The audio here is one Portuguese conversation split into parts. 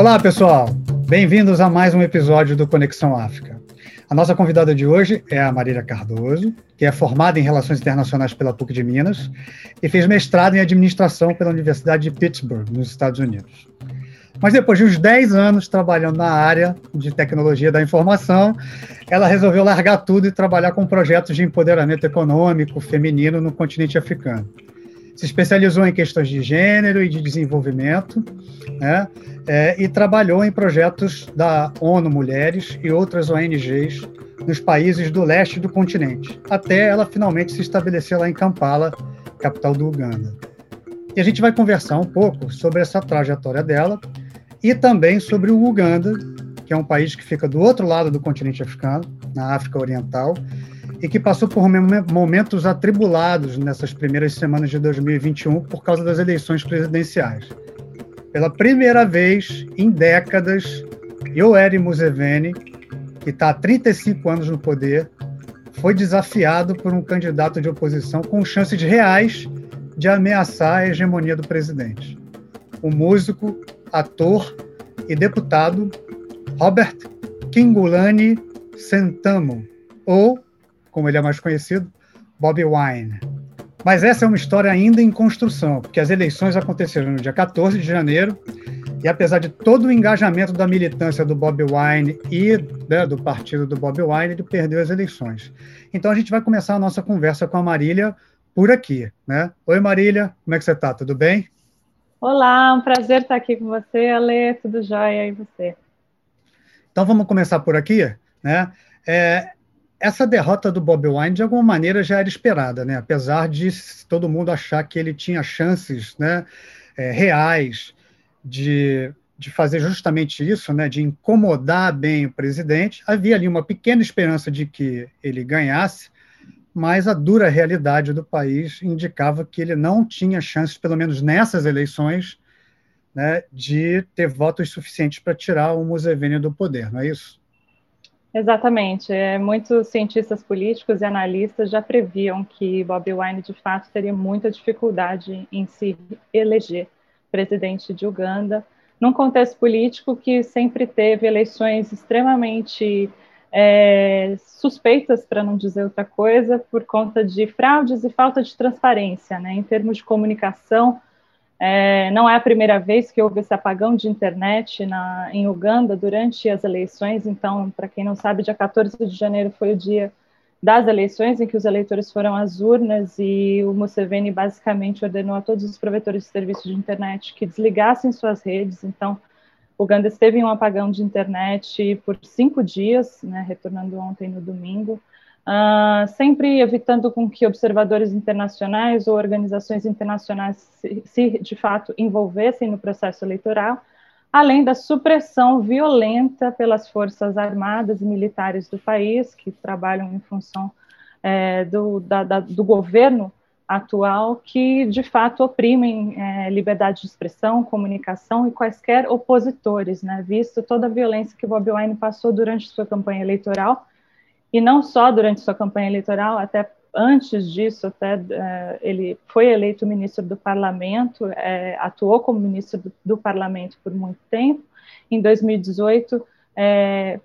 Olá, pessoal. Bem-vindos a mais um episódio do Conexão África. A nossa convidada de hoje é a Marília Cardoso, que é formada em Relações Internacionais pela PUC de Minas e fez mestrado em Administração pela Universidade de Pittsburgh, nos Estados Unidos. Mas depois de uns 10 anos trabalhando na área de tecnologia da informação, ela resolveu largar tudo e trabalhar com projetos de empoderamento econômico feminino no continente africano. Se especializou em questões de gênero e de desenvolvimento, né? É, e trabalhou em projetos da ONU Mulheres e outras ONGs nos países do leste do continente, até ela finalmente se estabelecer lá em Kampala, capital do Uganda. E a gente vai conversar um pouco sobre essa trajetória dela e também sobre o Uganda, que é um país que fica do outro lado do continente africano, na África Oriental, e que passou por momentos atribulados nessas primeiras semanas de 2021 por causa das eleições presidenciais. Pela primeira vez em décadas, Yoweri Museveni, que está há 35 anos no poder, foi desafiado por um candidato de oposição com chances reais de ameaçar a hegemonia do presidente. O músico ator e deputado Robert Kingulani Sentamo, ou, como ele é mais conhecido, Bobi Wine. Mas essa é uma história ainda em construção, porque as eleições aconteceram no dia 14 de janeiro, e apesar de todo o engajamento da militância do Bob Wine e né, do partido do Bob Wine, ele perdeu as eleições. Então a gente vai começar a nossa conversa com a Marília por aqui. Né? Oi, Marília, como é que você está? Tudo bem? Olá, um prazer estar aqui com você, Ale, tudo jóia e você? Então vamos começar por aqui, né? É, essa derrota do Bob Wine, de alguma maneira, já era esperada, né? Apesar de todo mundo achar que ele tinha chances né, é, reais de, de fazer justamente isso, né? De incomodar bem o presidente, havia ali uma pequena esperança de que ele ganhasse, mas a dura realidade do país indicava que ele não tinha chances, pelo menos nessas eleições, né, de ter votos suficientes para tirar o Museveni do poder, não é isso? Exatamente. É, muitos cientistas políticos e analistas já previam que Bobi Wine, de fato, teria muita dificuldade em se eleger presidente de Uganda, num contexto político que sempre teve eleições extremamente é, suspeitas, para não dizer outra coisa, por conta de fraudes e falta de transparência, né? Em termos de comunicação, é, não é a primeira vez que houve esse apagão de internet na, em Uganda durante as eleições. Então, para quem não sabe, dia 14 de janeiro foi o dia das eleições em que os eleitores foram às urnas e o Museveni basicamente ordenou a todos os provedores de serviços de internet que desligassem suas redes. Então, Uganda esteve em um apagão de internet por cinco dias, né, retornando ontem no domingo, uh, sempre evitando com que observadores internacionais ou organizações internacionais se, se, de fato envolvessem no processo eleitoral, além da supressão violenta pelas forças armadas e militares do país, que trabalham em função é, do, da, da, do governo atual que, de fato, oprimem é, liberdade de expressão, comunicação e quaisquer opositores, né, visto toda a violência que Bobi Wine passou durante sua campanha eleitoral, e não só durante sua campanha eleitoral, até antes disso, até é, ele foi eleito ministro do parlamento, é, atuou como ministro do, do, parlamento por muito tempo, em 2018, é,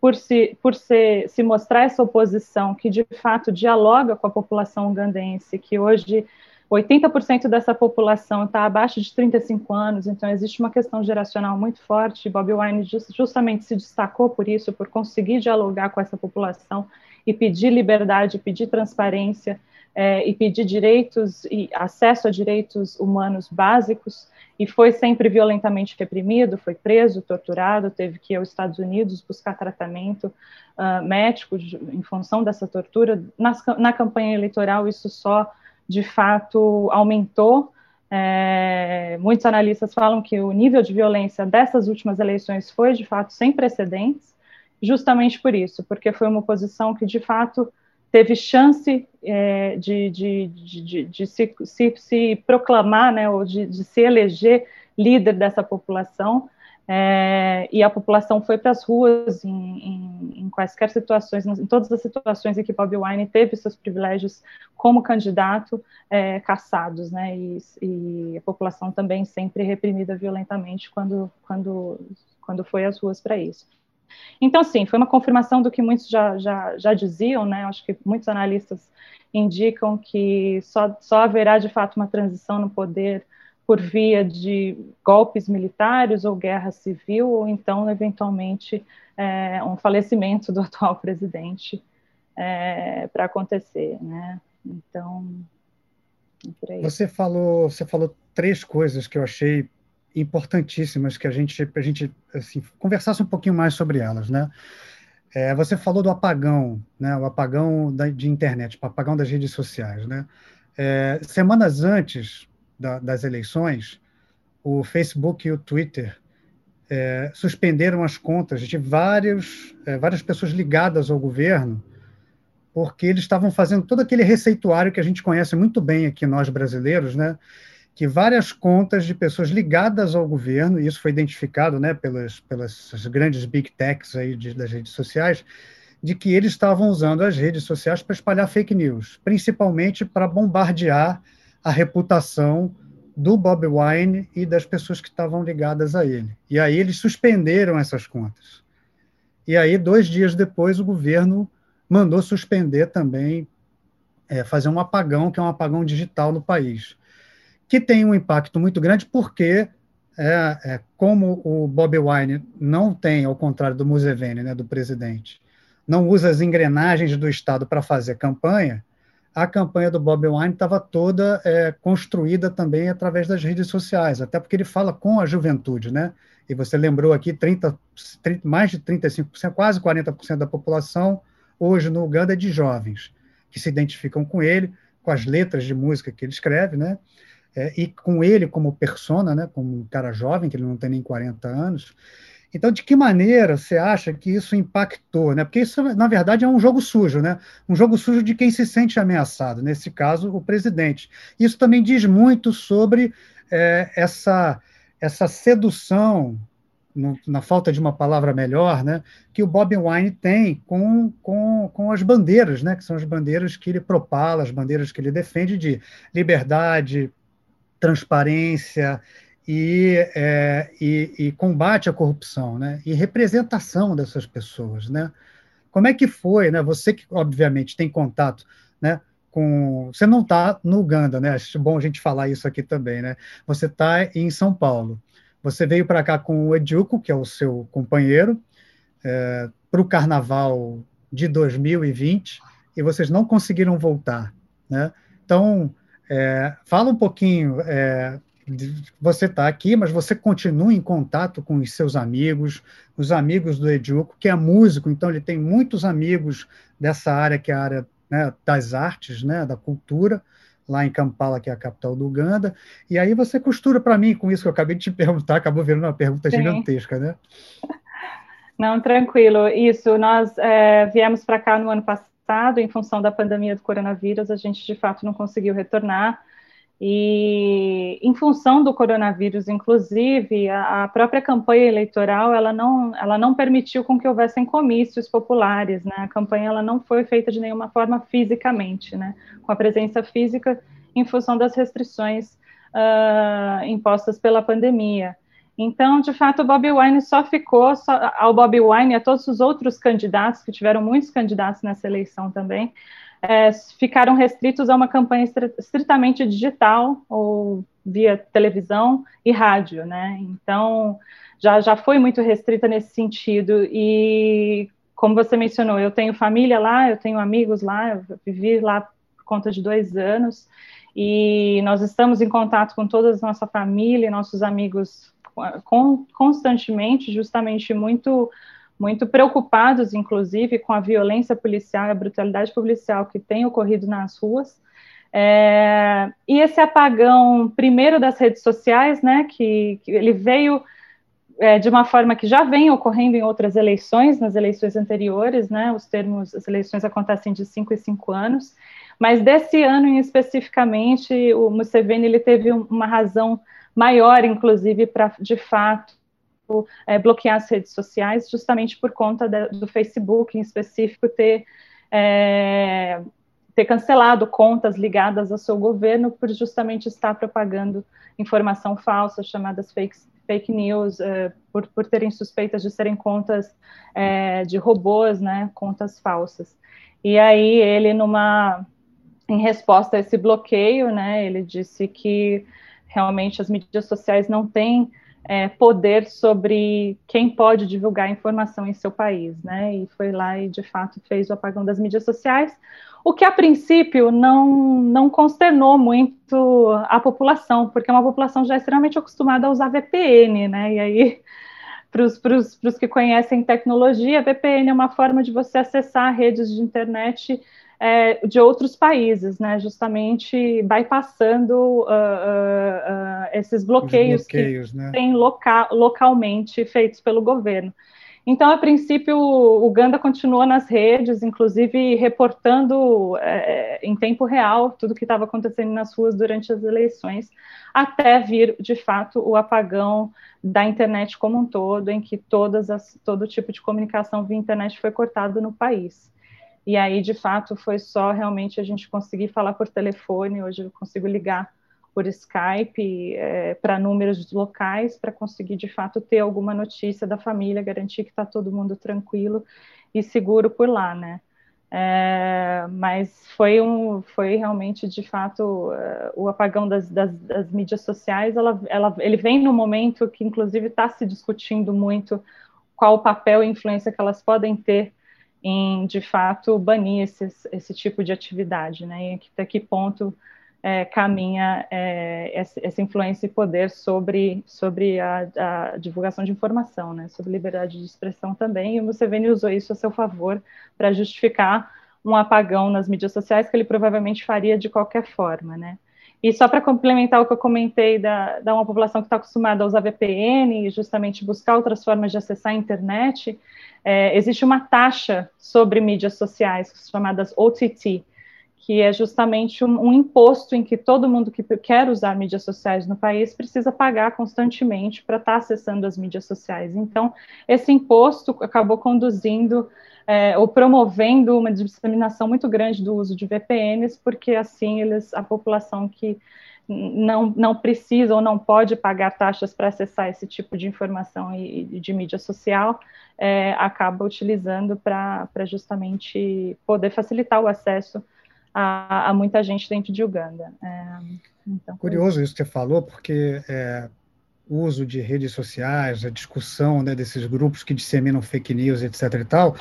por, se, por se, se mostrar essa oposição que de fato dialoga com a população ugandense, que hoje 80% dessa população está abaixo de 35 anos, então existe uma questão geracional muito forte. Bob Wine just, justamente se destacou por isso, por conseguir dialogar com essa população e pedir liberdade, pedir transparência é, e pedir direitos e acesso a direitos humanos básicos e foi sempre violentamente reprimido, foi preso, torturado, teve que ir aos Estados Unidos buscar tratamento uh, médico de, em função dessa tortura. Nas, na campanha eleitoral, isso só, de fato, aumentou. É, muitos analistas falam que o nível de violência dessas últimas eleições foi, de fato, sem precedentes, justamente por isso, porque foi uma oposição que, de fato, teve chance é, de, de, de, de, se, se, se proclamar, né, ou de, de se eleger líder dessa população, é, e a população foi para as ruas em, em, em, quaisquer situações, em todas as situações em que Bob Wine teve seus privilégios como candidato é, caçados, né, e, e, a população também sempre reprimida violentamente quando, quando, quando foi às ruas para isso. Então, sim, foi uma confirmação do que muitos já, já, já diziam, né, acho que muitos analistas indicam que só, só haverá de fato uma transição no poder por via de golpes militares ou guerra civil, ou então, eventualmente, é, um falecimento do atual presidente é, para acontecer, né? Então, é você falou, você falou três coisas que eu achei importantíssimas que a gente, a gente assim, conversasse um pouquinho mais sobre elas, né? É, você falou do apagão, né? O apagão da, de internet, o apagão das redes sociais, né? É, semanas antes da, das eleições, o Facebook e o Twitter é, suspenderam as contas de vários, é, várias pessoas ligadas ao governo, porque eles estavam fazendo todo aquele receituário que a gente conhece muito bem aqui, nós brasileiros, né? que várias contas de pessoas ligadas ao governo, e isso foi identificado né, pelas, pelas grandes big techs aí de, das redes sociais, de que eles estavam usando as redes sociais para espalhar fake news, principalmente para bombardear a reputação do Bob Wine e das pessoas que estavam ligadas a ele. E aí eles suspenderam essas contas. E aí, dois dias depois, o governo mandou suspender também, é, fazer um apagão, que é um apagão digital no país, que tem um impacto muito grande, porque, é, é, como o Bob Wine não tem, ao contrário do Museveni, né, do presidente, não usa as engrenagens do Estado para fazer campanha, a campanha do Bob Wine estava toda é, construída também através das redes sociais, até porque ele fala com a juventude, né? E você lembrou aqui, 30, 30 mais de 35%, quase 40% da população hoje no Uganda é de jovens, que se identificam com ele, com as letras de música que ele escreve, né? É, e com ele como persona, né? Como um cara jovem, que ele não tem nem 40 anos. Então, de que maneira você acha que isso impactou? Né? Porque isso, na verdade, é um jogo sujo, né? um jogo sujo de quem se sente ameaçado, nesse caso, o presidente. Isso também diz muito sobre é, essa, essa sedução, no, na falta de uma palavra melhor, né, que o Bob Wine tem com, com, com as bandeiras, né, que são as bandeiras que ele propala, as bandeiras que ele defende de liberdade, transparência, e, é, e, e, combate à corrupção, né? E representação dessas pessoas, né? Como é que foi, né? Você que obviamente tem contato, né? Com, você não está no Uganda, né? Acho bom a gente falar isso aqui também, né? Você está em São Paulo. Você veio para cá com o Educo, que é o seu companheiro, é, para o Carnaval de 2020 e vocês não conseguiram voltar, né? Então, é, fala um pouquinho é, você está aqui, mas você continua em contato com os seus amigos, os amigos do Educo, que é músico, então ele tem muitos amigos dessa área, que é a área né, das artes, né, da cultura, lá em Kampala, que é a capital do Uganda. E aí você costura para mim com isso que eu acabei de te perguntar, acabou virando uma pergunta Sim. gigantesca, né? Não, tranquilo. Isso, nós é, viemos para cá no ano passado, em função da pandemia do coronavírus, a gente de fato não conseguiu retornar. E em função do coronavírus, inclusive, a, a, própria campanha eleitoral ela não, ela não permitiu com que houvessem comícios populares, né? A campanha ela não foi feita de nenhuma forma fisicamente, né? Com a presença física em função das restrições uh, impostas pela pandemia. Então, de fato, o Bob Wine só ficou só, ao Bob Wine e a todos os outros candidatos que tiveram muitos candidatos nessa eleição também é, ficaram restritos a uma campanha estritamente digital ou via televisão e rádio, né? Então já, já foi muito restrita nesse sentido e como você mencionou, eu tenho família lá, eu tenho amigos lá, eu vivi lá por conta de dois anos e nós estamos em contato com toda a nossa família, nossos amigos constantemente, justamente muito muito preocupados, inclusive, com a violência policial e a brutalidade policial que tem ocorrido nas ruas. É, e esse apagão, primeiro das redes sociais, né, que, que ele veio é, de uma forma que já vem ocorrendo em outras eleições, nas eleições anteriores, né, os termos, as eleições acontecem de cinco em cinco anos, mas desse ano em especificamente, o Museveni ele teve uma razão maior, inclusive, para, de fato, é, bloquear as redes sociais, justamente por conta do Facebook, em específico, ter, é, ter cancelado contas ligadas ao seu governo por justamente estar propagando informação falsa, chamadas fake, fake news, é, por, por terem suspeitas de serem contas é, de robôs, né, contas falsas. E aí ele, numa em resposta a esse bloqueio, né, ele disse que realmente as mídias sociais não têm é, poder sobre quem pode divulgar informação em seu país, né? E foi lá e de fato fez o apagão das mídias sociais, o que a princípio não, não consternou muito a população, porque é uma população já extremamente acostumada a usar VPN, né? E aí, para os que conhecem tecnologia, VPN é uma forma de você acessar redes de internet é, de outros países, né, justamente bypassando uh, uh, uh, esses bloqueios, bloqueios que né? têm loca localmente feitos pelo governo. Então, a princípio, o Uganda continua nas redes, inclusive reportando é, em tempo real tudo o que estava acontecendo nas ruas durante as eleições, até vir, de fato, o apagão da internet como um todo, em que todas as, todo tipo de comunicação via internet foi cortado no país. E aí, de fato, foi só realmente a gente conseguir falar por telefone. Hoje eu consigo ligar por Skype é, para números locais para conseguir, de fato, ter alguma notícia da família, garantir que está todo mundo tranquilo e seguro por lá, né? É, mas foi um, foi realmente de fato uh, o apagão das, das, das mídias sociais. Ela, ela, ele vem no momento que, inclusive, está se discutindo muito qual o papel e influência que elas podem ter em, de fato, banir esses, esse tipo de atividade, né? E até que ponto é, caminha é, essa influência e poder sobre, sobre a, a, divulgação de informação, né? Sobre liberdade de expressão também. E o Museveni usou isso a seu favor para justificar um apagão nas mídias sociais que ele provavelmente faria de qualquer forma, né? E só para complementar o que eu comentei da, da uma população que está acostumada a usar VPN e justamente buscar outras formas de acessar a internet, é, existe uma taxa sobre mídias sociais, chamadas OTT, que é justamente um, um, imposto em que todo mundo que quer usar mídias sociais no país precisa pagar constantemente para estar tá acessando as mídias sociais. Então, esse imposto acabou conduzindo é, ou promovendo uma disseminação muito grande do uso de VPNs, porque assim eles, a população que não, não precisa ou não pode pagar taxas para acessar esse tipo de informação e, e de mídia social, é, acaba utilizando para justamente poder facilitar o acesso a, a, muita gente dentro de Uganda. É, então, Curioso isso que você falou, porque é, uso de redes sociais, a discussão né, desses grupos que disseminam fake news, etc. e tal,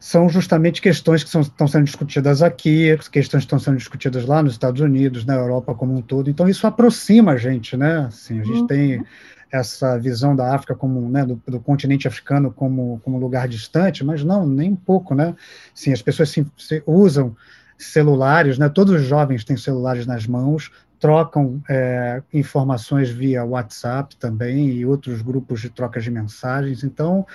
são justamente questões que são, estão sendo discutidas aqui, questões que estão sendo discutidas lá nos Estados Unidos, na Europa como um todo. Então, isso aproxima a gente, né? Assim, a gente uhum. tem essa visão da África como, né, do, do, continente africano como, como lugar distante, mas não, nem um pouco, né? Sim, as pessoas se, se usam celulares, né? Todos os jovens têm celulares nas mãos, trocam é, informações via WhatsApp também e outros grupos de troca de mensagens. Então,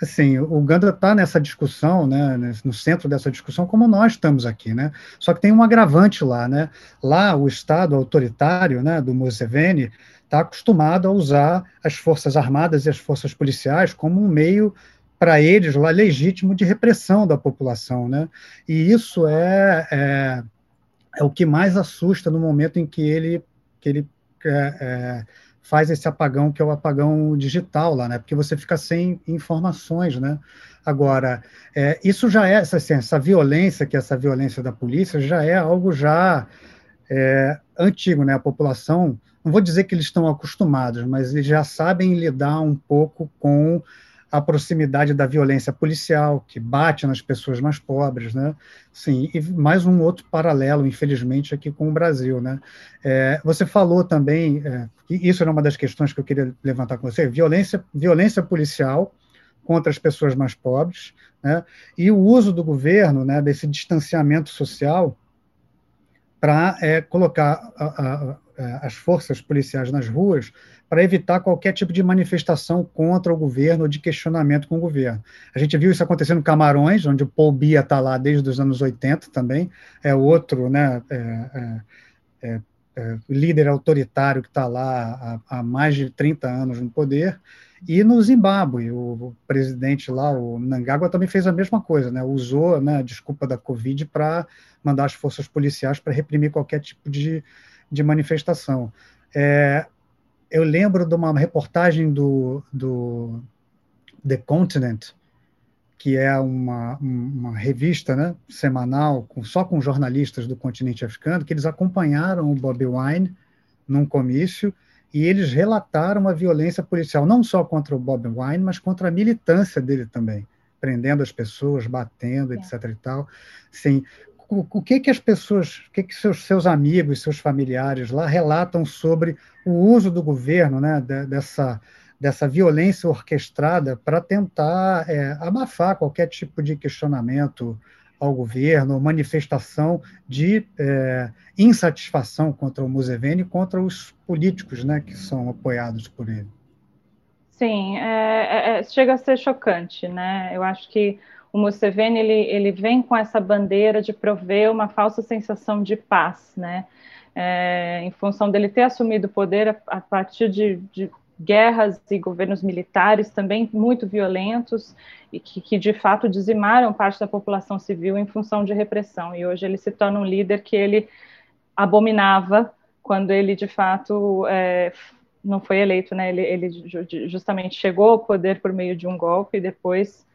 assim, o Uganda está nessa discussão, né, no centro dessa discussão, como nós estamos aqui, né? Só que tem um agravante lá, né? Lá o Estado autoritário, né, do Museveni, está acostumado a usar as forças armadas e as forças policiais como um meio para eles lá legítimo de repressão da população, né? E isso é, é é o que mais assusta no momento em que ele, que ele é, é, faz esse apagão, que é o apagão digital lá, né? Porque você fica sem informações, né? Agora, é, isso já é, assim, essa violência, que é essa violência da polícia, já é algo já é, antigo, né? A população, não vou dizer que eles estão acostumados, mas eles já sabem lidar um pouco com a proximidade da violência policial, que bate nas pessoas mais pobres, né? Sim, e mais um outro paralelo, infelizmente, aqui com o Brasil, né? É, você falou também, é, e isso era uma das questões que eu queria levantar com você, violência, violência policial contra as pessoas mais pobres, né? E o uso do governo, né, desse distanciamento social para é, colocar a, a, as forças policiais nas ruas para evitar qualquer tipo de manifestação contra o governo ou de questionamento com o governo. A gente viu isso acontecendo em Camarões, onde o Paul Bia está lá desde os anos 80 também, é outro né, é, é, é, é líder autoritário que está lá há, há, mais de 30 anos no poder, E no Zimbábue, o presidente lá, o Mnangagwa, também fez a mesma coisa, né? usou né, a desculpa da Covid para mandar as forças policiais para reprimir qualquer tipo de, de manifestação. É, eu lembro de uma reportagem do, do The Continent, que é uma, uma revista né, semanal com, só com jornalistas do continente africano, que eles acompanharam o Bobi Wine num comício e eles relataram a violência policial, não só contra o Bob Wine, mas contra a militância dele também, prendendo as pessoas, batendo, é. etc. e tal. Sim, o, o, que que as pessoas, o que que seus, seus amigos, seus familiares lá relatam sobre o uso do governo, né, de, dessa dessa violência orquestrada para tentar é, abafar qualquer tipo de questionamento ao governo, manifestação de é, insatisfação contra o Museveni e contra os políticos né, que são apoiados por ele. Sim, é, é, é, chega a ser chocante, né? Eu acho que o Museveni ele, ele vem com essa bandeira de prover uma falsa sensação de paz, né? É, em função dele ter assumido o poder a, a partir de, de guerras e governos militares também muito violentos e que, que, de fato dizimaram parte da população civil em função de repressão. E hoje ele se torna um líder que ele abominava quando ele de fato é, não foi eleito, né? Ele, ele, justamente chegou ao poder por meio de um golpe e depois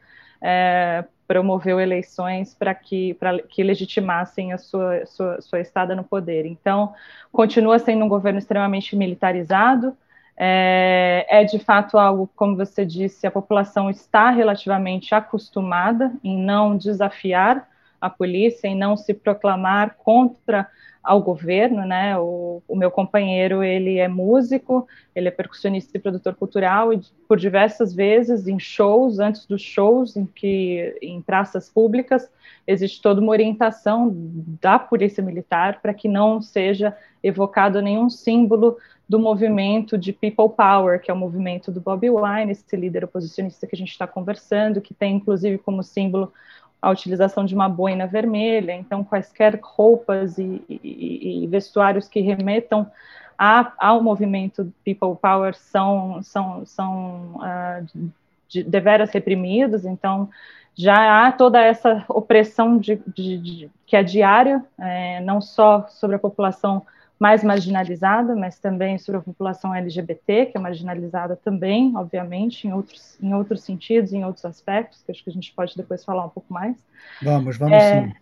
é, promoveu eleições para que, que legitimassem a sua, sua, sua estada no poder. Então, continua sendo um governo extremamente militarizado, é, é, de fato algo, como você disse, a população está relativamente acostumada em não desafiar a polícia, em não se proclamar contra ao governo, né? O, o, meu companheiro ele é músico, ele é percussionista e produtor cultural e por diversas vezes em shows, antes dos shows, em que em praças públicas existe toda uma orientação da polícia militar para que não seja evocado nenhum símbolo do movimento de People Power, que é o movimento do Bob Wine, esse líder oposicionista que a gente está conversando, que tem inclusive como símbolo a utilização de uma boina vermelha, então quaisquer roupas e, e, e vestuários que remetam a, ao movimento People Power são, são, são uh, de, deveras reprimidos, então já há toda essa opressão de, de, de que é diária, é, não só sobre a população mais marginalizada, mas também sobre a população LGBT, que é marginalizada também, obviamente, em outros, em outros sentidos, em outros aspectos, que acho que a gente pode depois falar um pouco mais. Vamos, vamos é, sim.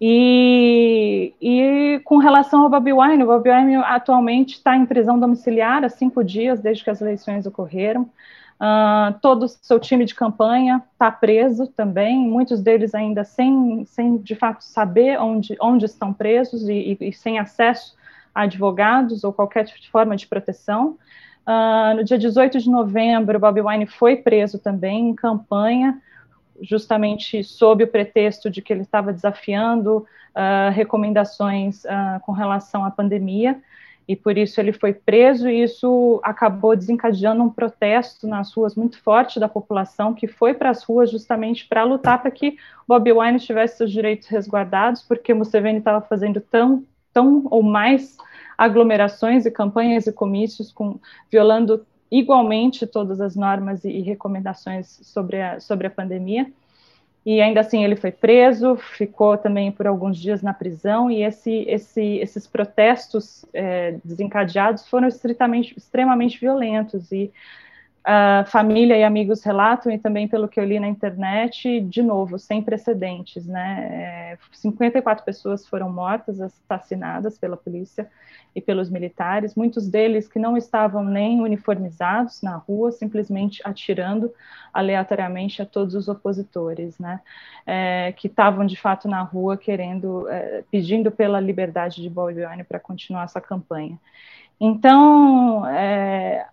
E, e, com relação ao Bobi Wine, o Bobi Wine atualmente está em prisão domiciliar há cinco dias, desde que as eleições ocorreram. Uh, todo o seu time de campanha está preso também, muitos deles ainda sem, sem de fato saber onde, onde estão presos e, e, e sem acesso advogados ou qualquer tipo de forma de proteção. Uh, no dia 18 de novembro, Bob Wine foi preso também em campanha, justamente sob o pretexto de que ele estava desafiando uh, recomendações uh, com relação à pandemia, e por isso ele foi preso, e isso acabou desencadeando um protesto nas ruas muito forte da população, que foi para as ruas justamente para lutar para que Bob Wine tivesse seus direitos resguardados, porque Museveni estava fazendo tão tão ou mais aglomerações e campanhas e comícios com violando igualmente todas as normas e, e recomendações sobre a, sobre a pandemia. E ainda assim ele foi preso, ficou também por alguns dias na prisão, e esse, esse, esses protestos é, desencadeados foram estritamente, extremamente violentos, e a família e amigos relatam, e também pelo que eu li na internet, de novo, sem precedentes, né? 54 é, pessoas foram mortas, assassinadas pela polícia e pelos militares, muitos deles que não estavam nem uniformizados na rua, simplesmente atirando aleatoriamente a todos os opositores, né? É, que estavam de fato na rua querendo, é, pedindo pela liberdade de Bolivia para continuar essa campanha. Então, é,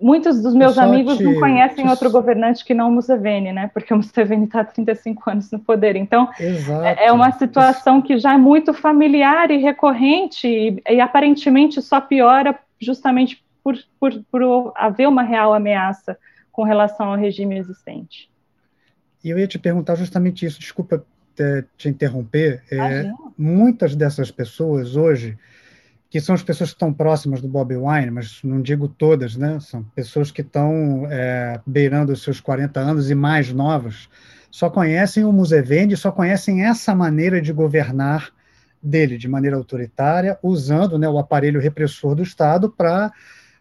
muitos dos meus amigos te, não conhecem te... outro governante que não o Museveni, né? Porque o Museveni está há 35 anos no poder. Então, Exato. é uma situação que já é muito familiar e recorrente e, e aparentemente só piora justamente por, por, por, haver uma real ameaça com relação ao regime existente. E eu ia te perguntar justamente isso, desculpa te interromper. É, muitas dessas pessoas hoje que são as pessoas que estão próximas do Bob Wine, mas não digo todas, né? São pessoas que estão é, beirando os seus 40 anos e mais novas, só conhecem o Museveni, só conhecem essa maneira de governar dele, de maneira autoritária, usando né, o aparelho repressor do Estado para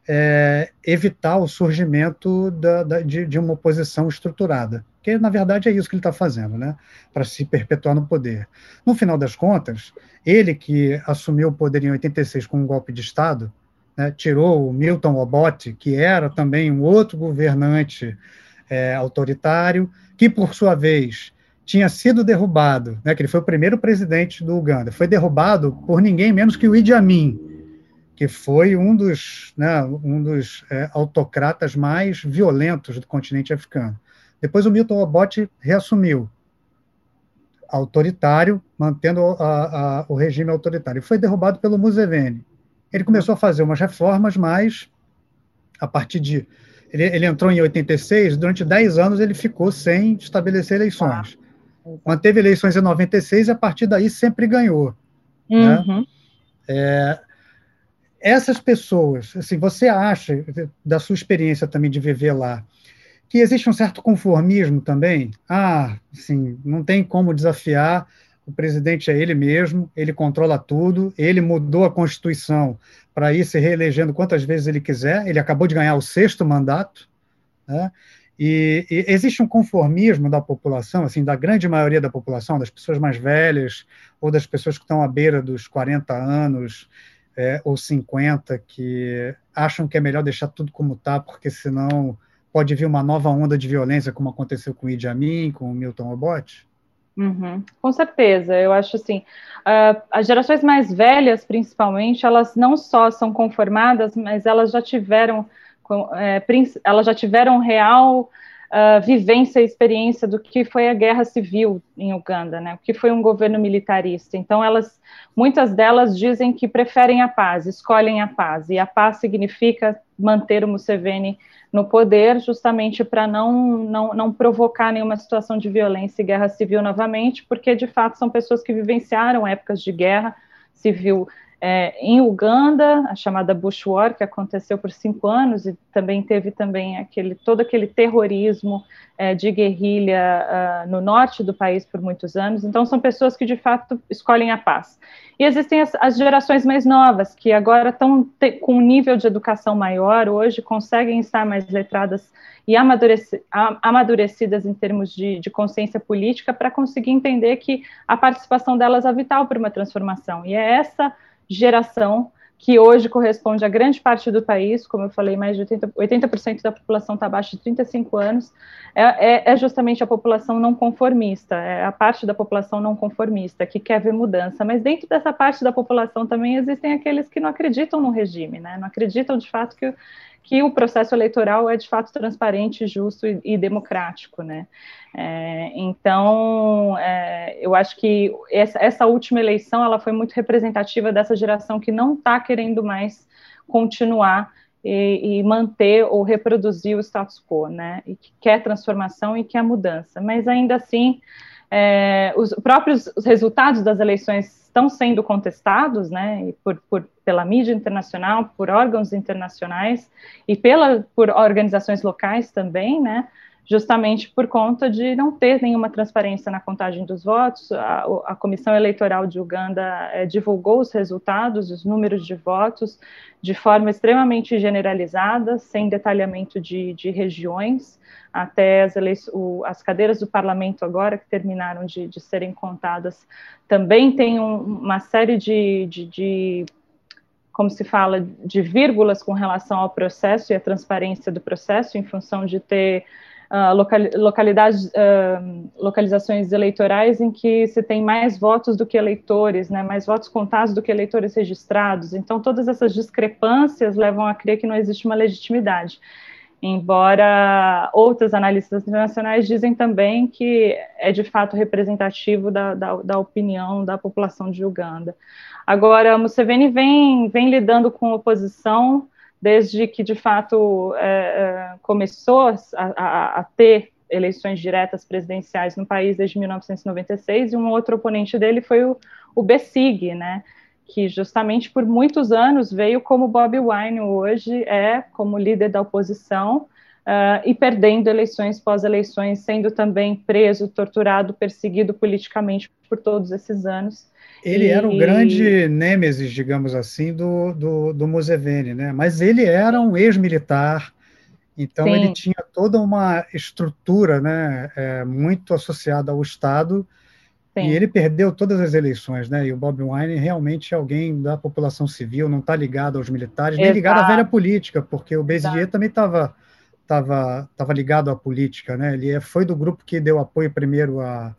é, evitar o surgimento da, da, de, de, uma oposição estruturada. Que, na verdade, é isso que ele está fazendo, né? para se perpetuar no poder. No final das contas, ele que assumiu o poder em 86 com um golpe de Estado, né, tirou o Milton Obote, que era também um outro governante é, autoritário, que, por sua vez, tinha sido derrubado, né, que ele foi o primeiro presidente do Uganda, foi derrubado por ninguém menos que o Idi Amin, que foi um dos, né, um dos é, autocratas mais violentos do continente africano. Depois o Milton Obote reassumiu, autoritário, mantendo a, a, o regime autoritário. Foi derrubado pelo Museveni. Ele começou a fazer umas reformas, mas a partir de. Ele, ele entrou em 86, durante 10 anos ele ficou sem estabelecer eleições. Ah, Manteve eleições em 96 e a partir daí sempre ganhou. Né? Uhum. Né? É, essas pessoas, assim, você acha, da sua experiência também de viver lá, que existe um certo conformismo também? Ah, assim, não tem como desafiar, o presidente é ele mesmo, ele controla tudo, ele mudou a Constituição para ir se reelegendo quantas vezes ele quiser, ele acabou de ganhar o sexto mandato, né? E, e, existe um conformismo da população, assim, da grande maioria da população, das pessoas mais velhas ou das pessoas que estão à beira dos 40 anos, é, ou 50 que acham que é melhor deixar tudo como está, porque senão pode vir uma nova onda de violência, como aconteceu com o Idi Amin, com o Milton Obote? Uhum, com certeza, eu acho assim, uh, as gerações mais velhas, principalmente, elas não só são conformadas, mas elas já tiveram, é, elas já tiveram real vivência e experiência do que foi a guerra civil em Uganda, né? O que foi um governo militarista. Então, elas, muitas delas dizem que preferem a paz, escolhem a paz, e a paz significa manter o Museveni no poder, justamente para não, não, não provocar nenhuma situação de violência e guerra civil novamente, porque de fato são pessoas que vivenciaram épocas de guerra civil é, em Uganda, a chamada Bush War, que aconteceu por cinco anos e também teve também aquele todo aquele terrorismo é, de guerrilha uh, no norte do país por muitos anos. Então são pessoas que de fato escolhem a paz. E existem as, as gerações mais novas que agora estão com um nível de educação maior hoje, conseguem estar mais letradas e amadureci, amadurecidas em termos de, de consciência política para conseguir entender que a participação delas é vital para uma transformação. E é essa geração que hoje corresponde a grande parte do país, como eu falei, mais de 80%, 80 da população está abaixo de 35 anos, é, é, é, justamente a população não conformista, é a parte da população não conformista que quer ver mudança. Mas dentro dessa parte da população também existem aqueles que não acreditam no regime, né? não acreditam de fato que, que o processo eleitoral é de fato transparente, justo e, e democrático. Né? É, então, é, eu acho que essa, essa, última eleição ela foi muito representativa dessa geração que não está querendo mais continuar e, e, manter ou reproduzir o status quo, né? E que quer transformação e quer mudança. Mas ainda assim, é, os próprios os resultados das eleições estão sendo contestados, né? Por, por, pela mídia internacional, por órgãos internacionais e pela, por organizações locais também, né? justamente por conta de não ter nenhuma transparência na contagem dos votos. A, a Comissão Eleitoral de Uganda é, divulgou os resultados, os números de votos, de forma extremamente generalizada, sem detalhamento de, de regiões, até as, o, as, cadeiras do parlamento agora, que terminaram de, de serem contadas, também tem um, uma série de, de, de como se fala, de vírgulas com relação ao processo e à transparência do processo, em função de ter uh, uh, localizações eleitorais em que se tem mais votos do que eleitores, né, mais votos contados do que eleitores registrados. Então, todas essas discrepâncias levam a crer que não existe uma legitimidade. Embora outros analistas internacionais dizem também que é de fato representativo da, da, da opinião da população de Uganda. Agora, Museveni vem, vem lidando com oposição desde que de fato é, é, começou a, a, a, ter eleições diretas presidenciais no país desde 1996, e um outro oponente dele foi o, o Besig, né, que justamente por muitos anos veio como Bob Wine hoje é, como líder da oposição, uh, e perdendo eleições pós-eleições, sendo também preso, torturado, perseguido politicamente por todos esses anos. Ele e... era o grande nêmesis, digamos assim, do, do, do Museveni, né? Mas ele era um ex-militar, então Sim. ele tinha toda uma estrutura, né, é, muito associada ao Estado, Sim. e ele perdeu todas as eleições, né? E o Bob Wine realmente é alguém da população civil, não está ligado aos militares, Exato. nem ligado à velha política, porque o Bezier também estava tava, tava ligado à política, né? Ele é, foi do grupo que deu apoio primeiro a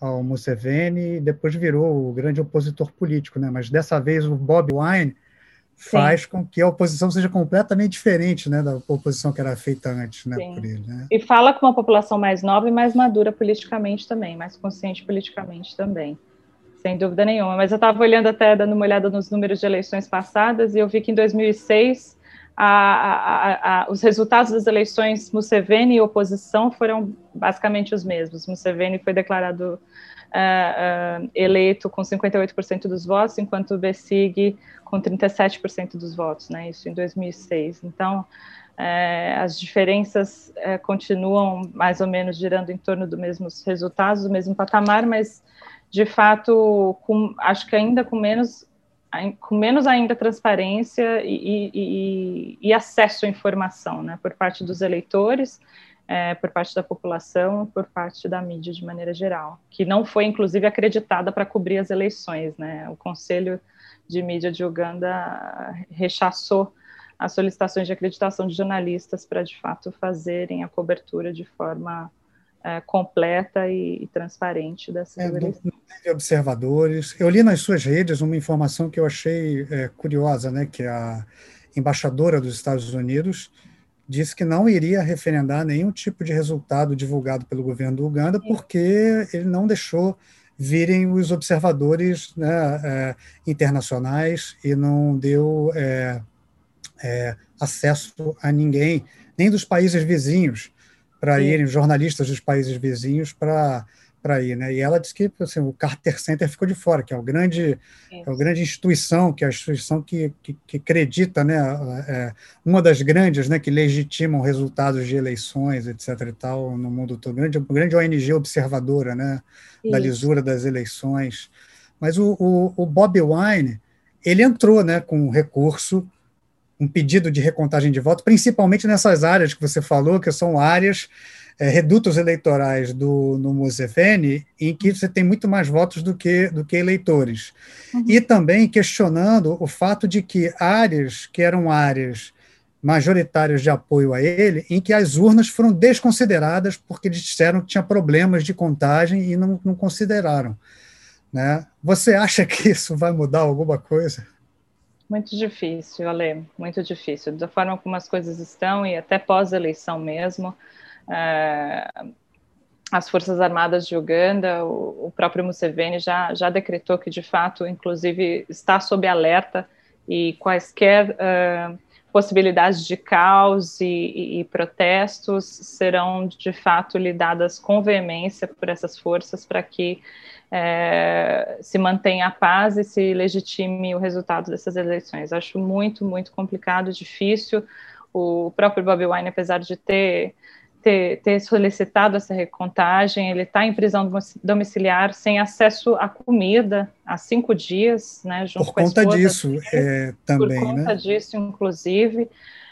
ao Museveni e depois virou o grande opositor político, né? Mas dessa vez o Bob Wine faz Sim. com que a oposição seja completamente diferente, né, da oposição que era feita antes, né, Sim. por ele. Né? E fala com uma população mais nova e mais madura politicamente também, mais consciente politicamente também, sem dúvida nenhuma. Mas eu estava olhando até dando uma olhada nos números de eleições passadas e eu vi que em 2006 a, a, a, os resultados das eleições Museveni e oposição foram basicamente os mesmos. Museveni foi declarado uh, uh, eleito com 58% dos votos, enquanto o Besig com 37% dos votos, né? Isso em 2006. Então, uh, as diferenças continuam mais ou menos girando em torno dos mesmos resultados, do mesmo patamar, mas de fato, com, acho que ainda com menos com menos ainda transparência e, e, e, acesso à informação, né, por parte dos eleitores, é, por parte da população, por parte da mídia de maneira geral, que não foi inclusive acreditada para cobrir as eleições, né, o Conselho de Mídia de Uganda rechaçou as solicitações de acreditação de jornalistas para de fato fazerem a cobertura de forma é, completa e, e, transparente dessa é, não, observadores. Eu li nas suas redes uma informação que eu achei é, curiosa, né, que a embaixadora dos Estados Unidos disse que não iria referendar nenhum tipo de resultado divulgado pelo governo do Uganda, porque ele não deixou virem os observadores né, é, internacionais e não deu é, é, acesso a ninguém, nem dos países vizinhos, para irem, jornalistas dos países vizinhos, para para ir, né? E ela disse que assim, o Carter Center ficou de fora, que é o grande, é o grande instituição, que é a instituição que, que, que acredita, né? É, uma das grandes, né? Que legitimam resultados de eleições, etc. E tal no mundo todo, grande, grande ONG observadora, né? Da lisura das eleições. Mas o, o, o Bob Wine, ele entrou, né? Com um recurso um pedido de recontagem de voto, principalmente nessas áreas que você falou, que são áreas, é, redutos eleitorais do, no Museveni, em que você tem muito mais votos do que, do que eleitores. Uhum. E também questionando o fato de que áreas que eram áreas majoritárias de apoio a ele, em que as urnas foram desconsideradas porque eles disseram que tinha problemas de contagem e não, não consideraram. Né? Você acha que isso vai mudar alguma coisa? Muito difícil, Ale, muito difícil. Da forma como as coisas estão e até pós-eleição mesmo, é, as Forças Armadas de Uganda, o, o, próprio Museveni já, já decretou que, de fato, inclusive, está sob alerta e quaisquer é, possibilidades de caos e, e, e, protestos serão, de fato, lidadas com veemência por essas forças para que é, se mantenha a paz e se legitime o resultado dessas eleições. Acho muito, muito complicado, difícil. O próprio Bobi Wine, apesar de ter, ter, ter solicitado essa recontagem, ele está em prisão domiciliar sem acesso à comida há cinco dias, né? Junto por conta disso, é, também, Por conta né? disso, inclusive.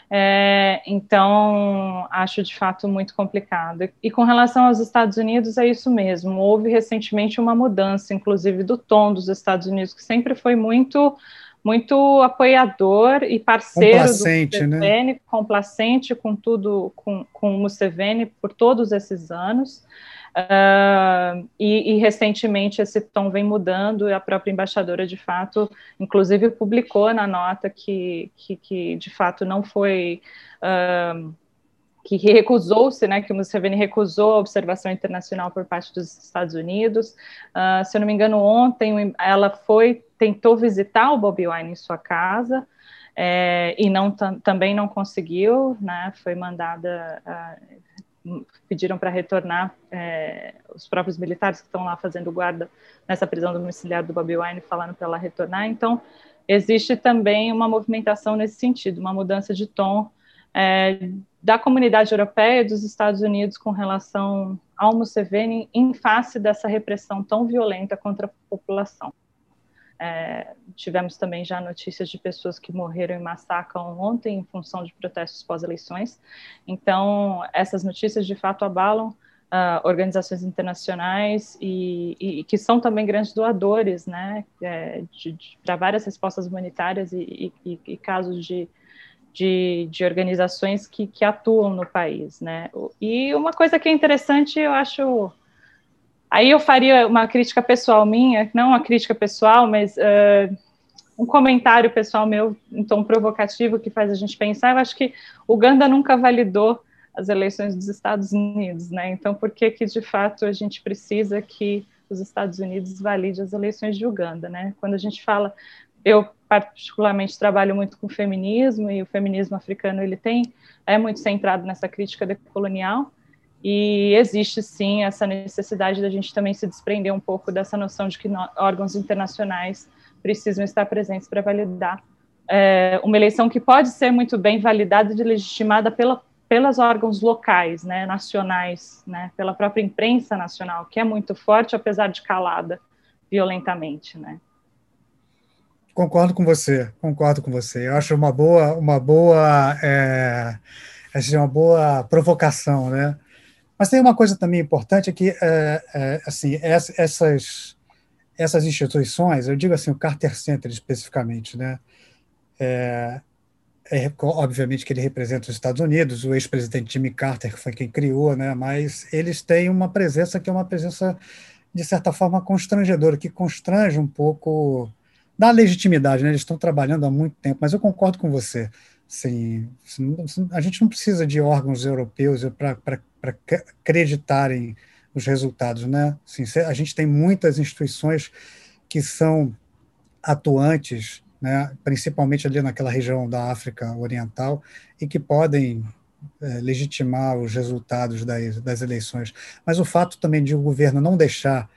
É, então, acho de fato muito complicado. E com relação aos Estados Unidos, é isso mesmo. Houve recentemente uma mudança, inclusive, do tom dos Estados Unidos, que sempre foi muito muito apoiador e parceiro complacente, do Museveni, né? complacente com tudo, com, com o Museveni por todos esses anos. Uh, e, e, recentemente esse tom vem mudando e a própria embaixadora, de fato, inclusive publicou na nota que, que, que de fato não foi. Uh, que recusou-se, né, que o Museveni recusou a observação internacional por parte dos Estados Unidos. Uh, se eu não me engano, ontem ela foi, tentou visitar o Bobi Wine em sua casa, é, e não também não conseguiu, né, foi mandada, uh, pediram para retornar é, os próprios militares que estão lá fazendo guarda nessa prisão domiciliar do Bobi Wine falando para ela retornar. Então, existe também uma movimentação nesse sentido, uma mudança de tom é, da comunidade europeia e dos Estados Unidos com relação ao Museveni em face dessa repressão tão violenta contra a população. É, tivemos também já notícias de pessoas que morreram em massacre ontem em função de protestos pós-eleições. Então, essas notícias de fato abalam uh, organizações internacionais e, e, que são também grandes doadores, né, é, para várias respostas humanitárias e, e casos de, de, de, organizações que, que atuam no país, né. E uma coisa que é interessante, eu acho Aí eu faria uma crítica pessoal minha, não uma crítica pessoal, mas uh, um comentário pessoal meu, em tom provocativo, que faz a gente pensar. Eu acho que Uganda nunca validou as eleições dos Estados Unidos, né? Então, por que que de fato a gente precisa que os Estados Unidos valide as eleições de Uganda, né? Quando a gente fala, eu particularmente trabalho muito com feminismo e o feminismo africano ele tem é muito centrado nessa crítica decolonial e existe sim essa necessidade da gente também se desprender um pouco dessa noção de que órgãos internacionais precisam estar presentes para validar é, uma eleição que pode ser muito bem validada e legitimada pela, pelos órgãos locais, né, nacionais, né, pela própria imprensa nacional, que é muito forte, apesar de calada violentamente, né. Concordo com você, concordo com você. Eu acho uma boa, uma boa, é, uma boa provocação, né? Mas tem uma coisa também importante é que, é, é, assim, essas, essas instituições, eu digo assim, o Carter Center especificamente, né, é, é, obviamente que ele representa os Estados Unidos, o ex-presidente Jimmy Carter que foi quem criou, né, mas eles têm uma presença que é uma presença, de certa forma, constrangedora, que constrange um pouco da legitimidade, né, eles estão trabalhando há muito tempo, mas eu concordo com você, sim, a gente não precisa de órgãos europeus para acreditarem nos resultados, né? Assim, a gente tem muitas instituições que são atuantes, né, principalmente ali naquela região da África Oriental, e que podem é, legitimar os resultados das, das, eleições. Mas o fato também de o governo não deixar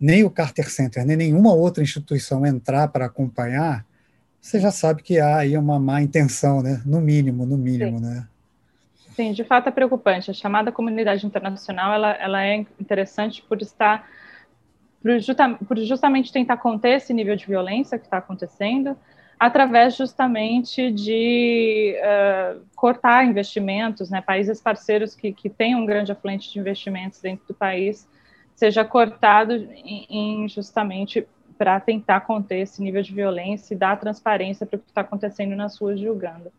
nem o Carter Center, nem nenhuma outra instituição entrar para acompanhar, você já sabe que há aí uma má intenção, né? No mínimo, no mínimo, Sim. né? Sim, de fato é preocupante. A chamada comunidade internacional ela, ela é interessante por estar por, justa, por justamente tentar conter esse nível de violência que está acontecendo, através justamente de uh, cortar investimentos, né, países parceiros que, que têm um grande afluente de investimentos dentro do país, seja cortado em, em justamente para tentar conter esse nível de violência e dar transparência para o que está acontecendo nas ruas de Uganda.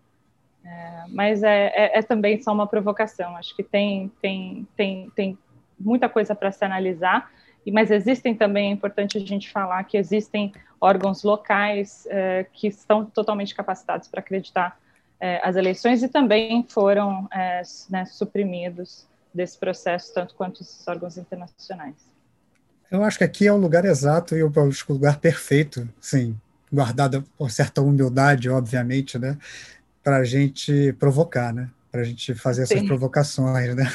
É, mas é, é, é, também só uma provocação. Acho que tem, tem, tem, tem muita coisa para se analisar, mas existem também, é importante a gente falar que existem órgãos locais é, que estão totalmente capacitados para acreditar é, as eleições e também foram é, né, suprimidos desse processo, tanto quanto os órgãos internacionais. Eu acho que aqui é o lugar exato e o lugar perfeito, sim, guardada por certa humildade, obviamente, né? para a gente provocar, né? Para a gente fazer essas Sim. provocações, né?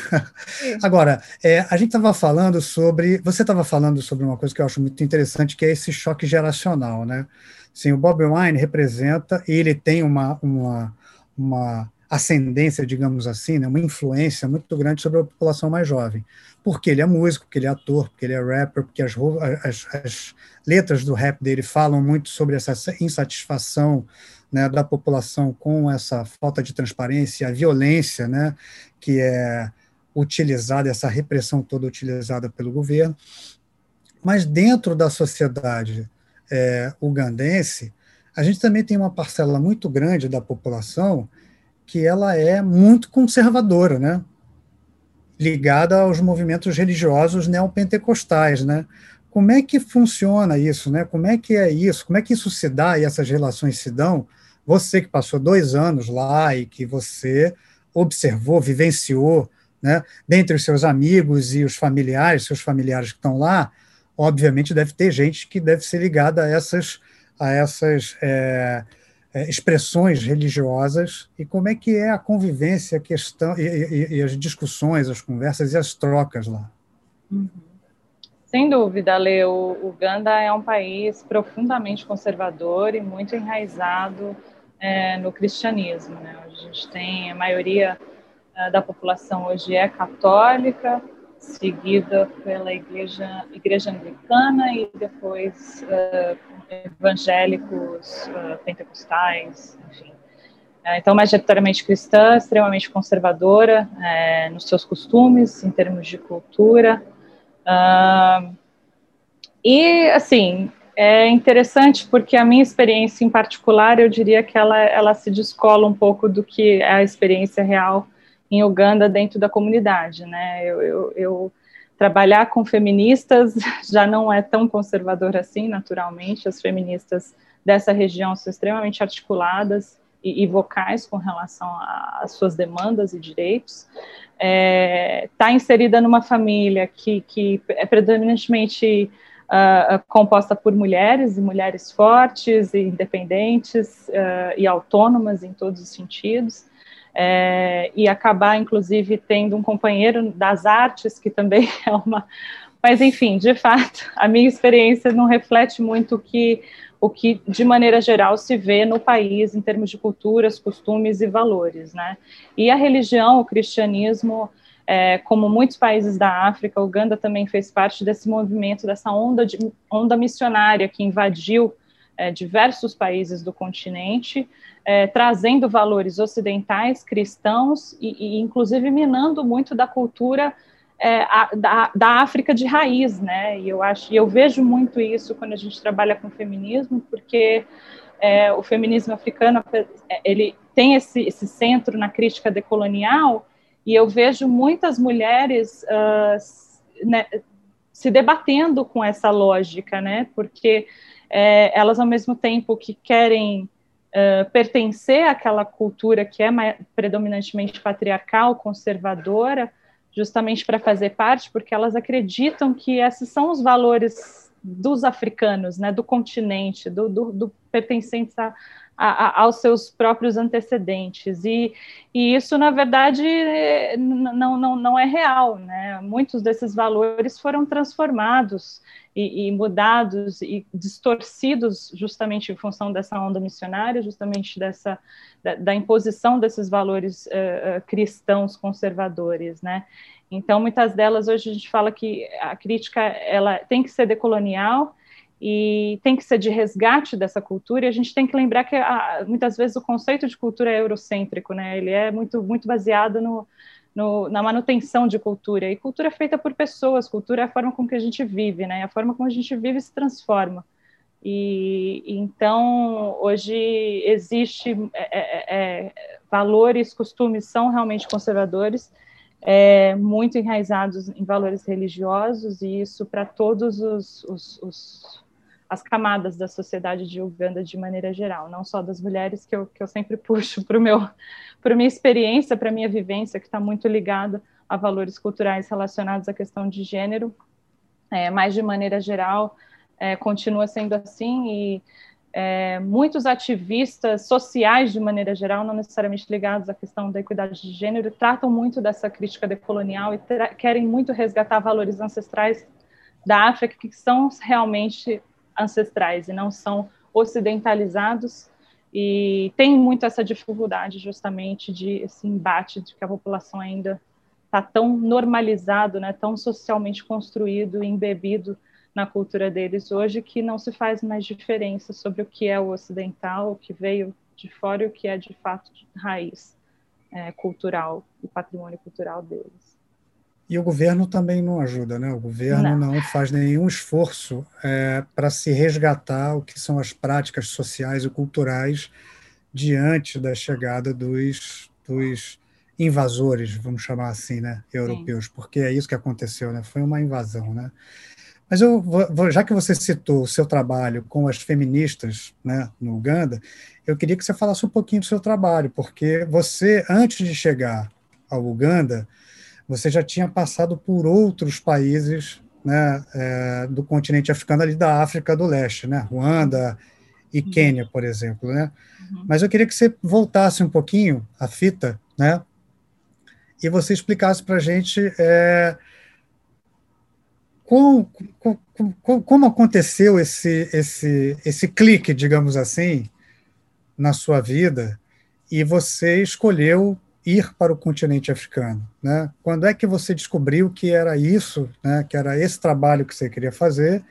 Agora, é, a gente estava falando sobre, você estava falando sobre uma coisa que eu acho muito interessante, que é esse choque geracional, né? Sim, o Bob Wine representa, e ele tem uma, uma, uma ascendência, digamos assim, né, uma influência muito grande sobre a população mais jovem. Porque ele é músico, porque ele é ator, porque ele é rapper, porque as, as, as letras do rap dele falam muito sobre essa insatisfação né, da população com essa falta de transparência, a violência né, que é utilizada, essa repressão toda utilizada pelo governo. Mas dentro da sociedade é, ugandense, a gente também tem uma parcela muito grande da população que ela é muito conservadora, né? ligada aos movimentos religiosos neopentecostais, né? Como é que funciona isso, né? Como é que é isso? Como é que isso se dá e essas relações se dão você que passou dois anos lá e que você observou, vivenciou, né, dentre os seus amigos e os familiares, seus familiares que estão lá, obviamente deve ter gente que deve ser ligada a essas, a essas, é, expressões religiosas e como é que é a convivência, a questão e, e, e as discussões, as conversas e as trocas lá. Uhum. Sem dúvida, Lê, o Uganda é um país profundamente conservador e muito enraizado é, no cristianismo. Né? A gente tem a maioria é, da população hoje é católica, seguida pela igreja, igreja anglicana e depois uh, evangélicos, uh, pentecostais, enfim. Uh, então, majoritariamente cristã, extremamente conservadora nos seus costumes, em termos de cultura. e, assim, é interessante porque a minha experiência em particular, eu diria que ela, ela se descola um pouco do que é a experiência real em Uganda dentro da comunidade, né? Eu, eu, eu, trabalhar com feministas já não é tão conservador assim, naturalmente. As feministas dessa região são extremamente articuladas e, e vocais com relação às suas demandas e direitos. Está é, tá inserida numa família que, que é predominantemente uh, composta por mulheres e mulheres fortes e independentes uh, e autônomas em todos os sentidos é, e acabar, inclusive, tendo um companheiro das artes, que também é uma. Mas, enfim, de fato, a minha experiência não reflete muito o que, o que, de maneira geral, se vê no país em termos de culturas, costumes e valores. Né? E a religião, o cristianismo, é, como muitos países da África, Uganda também fez parte desse movimento, dessa onda, de, onda missionária que invadiu é, diversos países do continente, é, trazendo valores ocidentais, cristãos e, e, inclusive minando muito da cultura é, a, da, da, África de raiz, né? E eu acho, eu vejo muito isso quando a gente trabalha com feminismo, porque é, o feminismo africano é, ele tem esse, esse centro na crítica decolonial e eu vejo muitas mulheres uh, né, se debatendo com essa lógica, né? Porque é, elas ao mesmo tempo que querem uh, pertencer àquela cultura que é predominantemente patriarcal, conservadora, justamente para fazer parte, porque elas acreditam que esses são os valores dos africanos, né, do continente, do, do, do pertencentes a, a, aos seus próprios antecedentes. E, e isso, na verdade, não, não, não é real. Né? Muitos desses valores foram transformados e, e, mudados e distorcidos justamente em função dessa onda missionária, justamente dessa da, da imposição desses valores uh, cristãos conservadores, né? Então, muitas delas hoje a gente fala que a crítica ela tem que ser decolonial e tem que ser de resgate dessa cultura. E a gente tem que lembrar que a, muitas vezes o conceito de cultura é eurocêntrico, né? Ele é muito muito baseado no no, na manutenção de cultura. E cultura é feita por pessoas, cultura é a forma com que a gente vive, né? A forma como a gente vive se transforma. E então hoje existe é, é, é, valores, costumes são realmente conservadores, é, muito enraizados em valores religiosos e isso para todos os, os, os as camadas da sociedade de Uganda de maneira geral, não só das mulheres que eu, que eu sempre puxo para para minha experiência, para minha vivência, que está muito ligada a valores culturais relacionados à questão de gênero, é, mas de maneira geral é, continua sendo assim e é, muitos ativistas sociais, de maneira geral, não necessariamente ligados à questão da equidade de gênero, tratam muito dessa crítica decolonial e querem muito resgatar valores ancestrais da África que são realmente ancestrais e não são ocidentalizados. E tem muito essa dificuldade justamente de esse embate de que a população ainda está tão normalizado, né, tão socialmente construído, embebido na cultura deles hoje que não se faz mais diferença sobre o que é o ocidental, o que veio de fora e o que é de fato de raiz é, cultural e patrimônio cultural deles. E o governo também não ajuda, né? O governo não, não faz nenhum esforço é, para se resgatar o que são as práticas sociais e culturais diante da chegada dos, dos invasores, vamos chamar assim, né, europeus, Sim. porque é isso que aconteceu, né? Foi uma invasão, né? Mas eu vou, já que você citou o seu trabalho com as feministas, né, no Uganda, eu queria que você falasse um pouquinho do seu trabalho, porque você, antes de chegar ao Uganda, você já tinha passado por outros países né, é, do continente africano, ali da África do Leste, né, Ruanda e uhum. Quênia, por exemplo, né? Uhum. Mas eu queria que você voltasse um pouquinho a fita, né? E você explicasse para a gente é, como, como, aconteceu esse, esse, esse clique, digamos assim, na sua vida e você escolheu ir para o continente africano, né? Quando é que você descobriu que era isso, né? Que era esse trabalho que você queria fazer?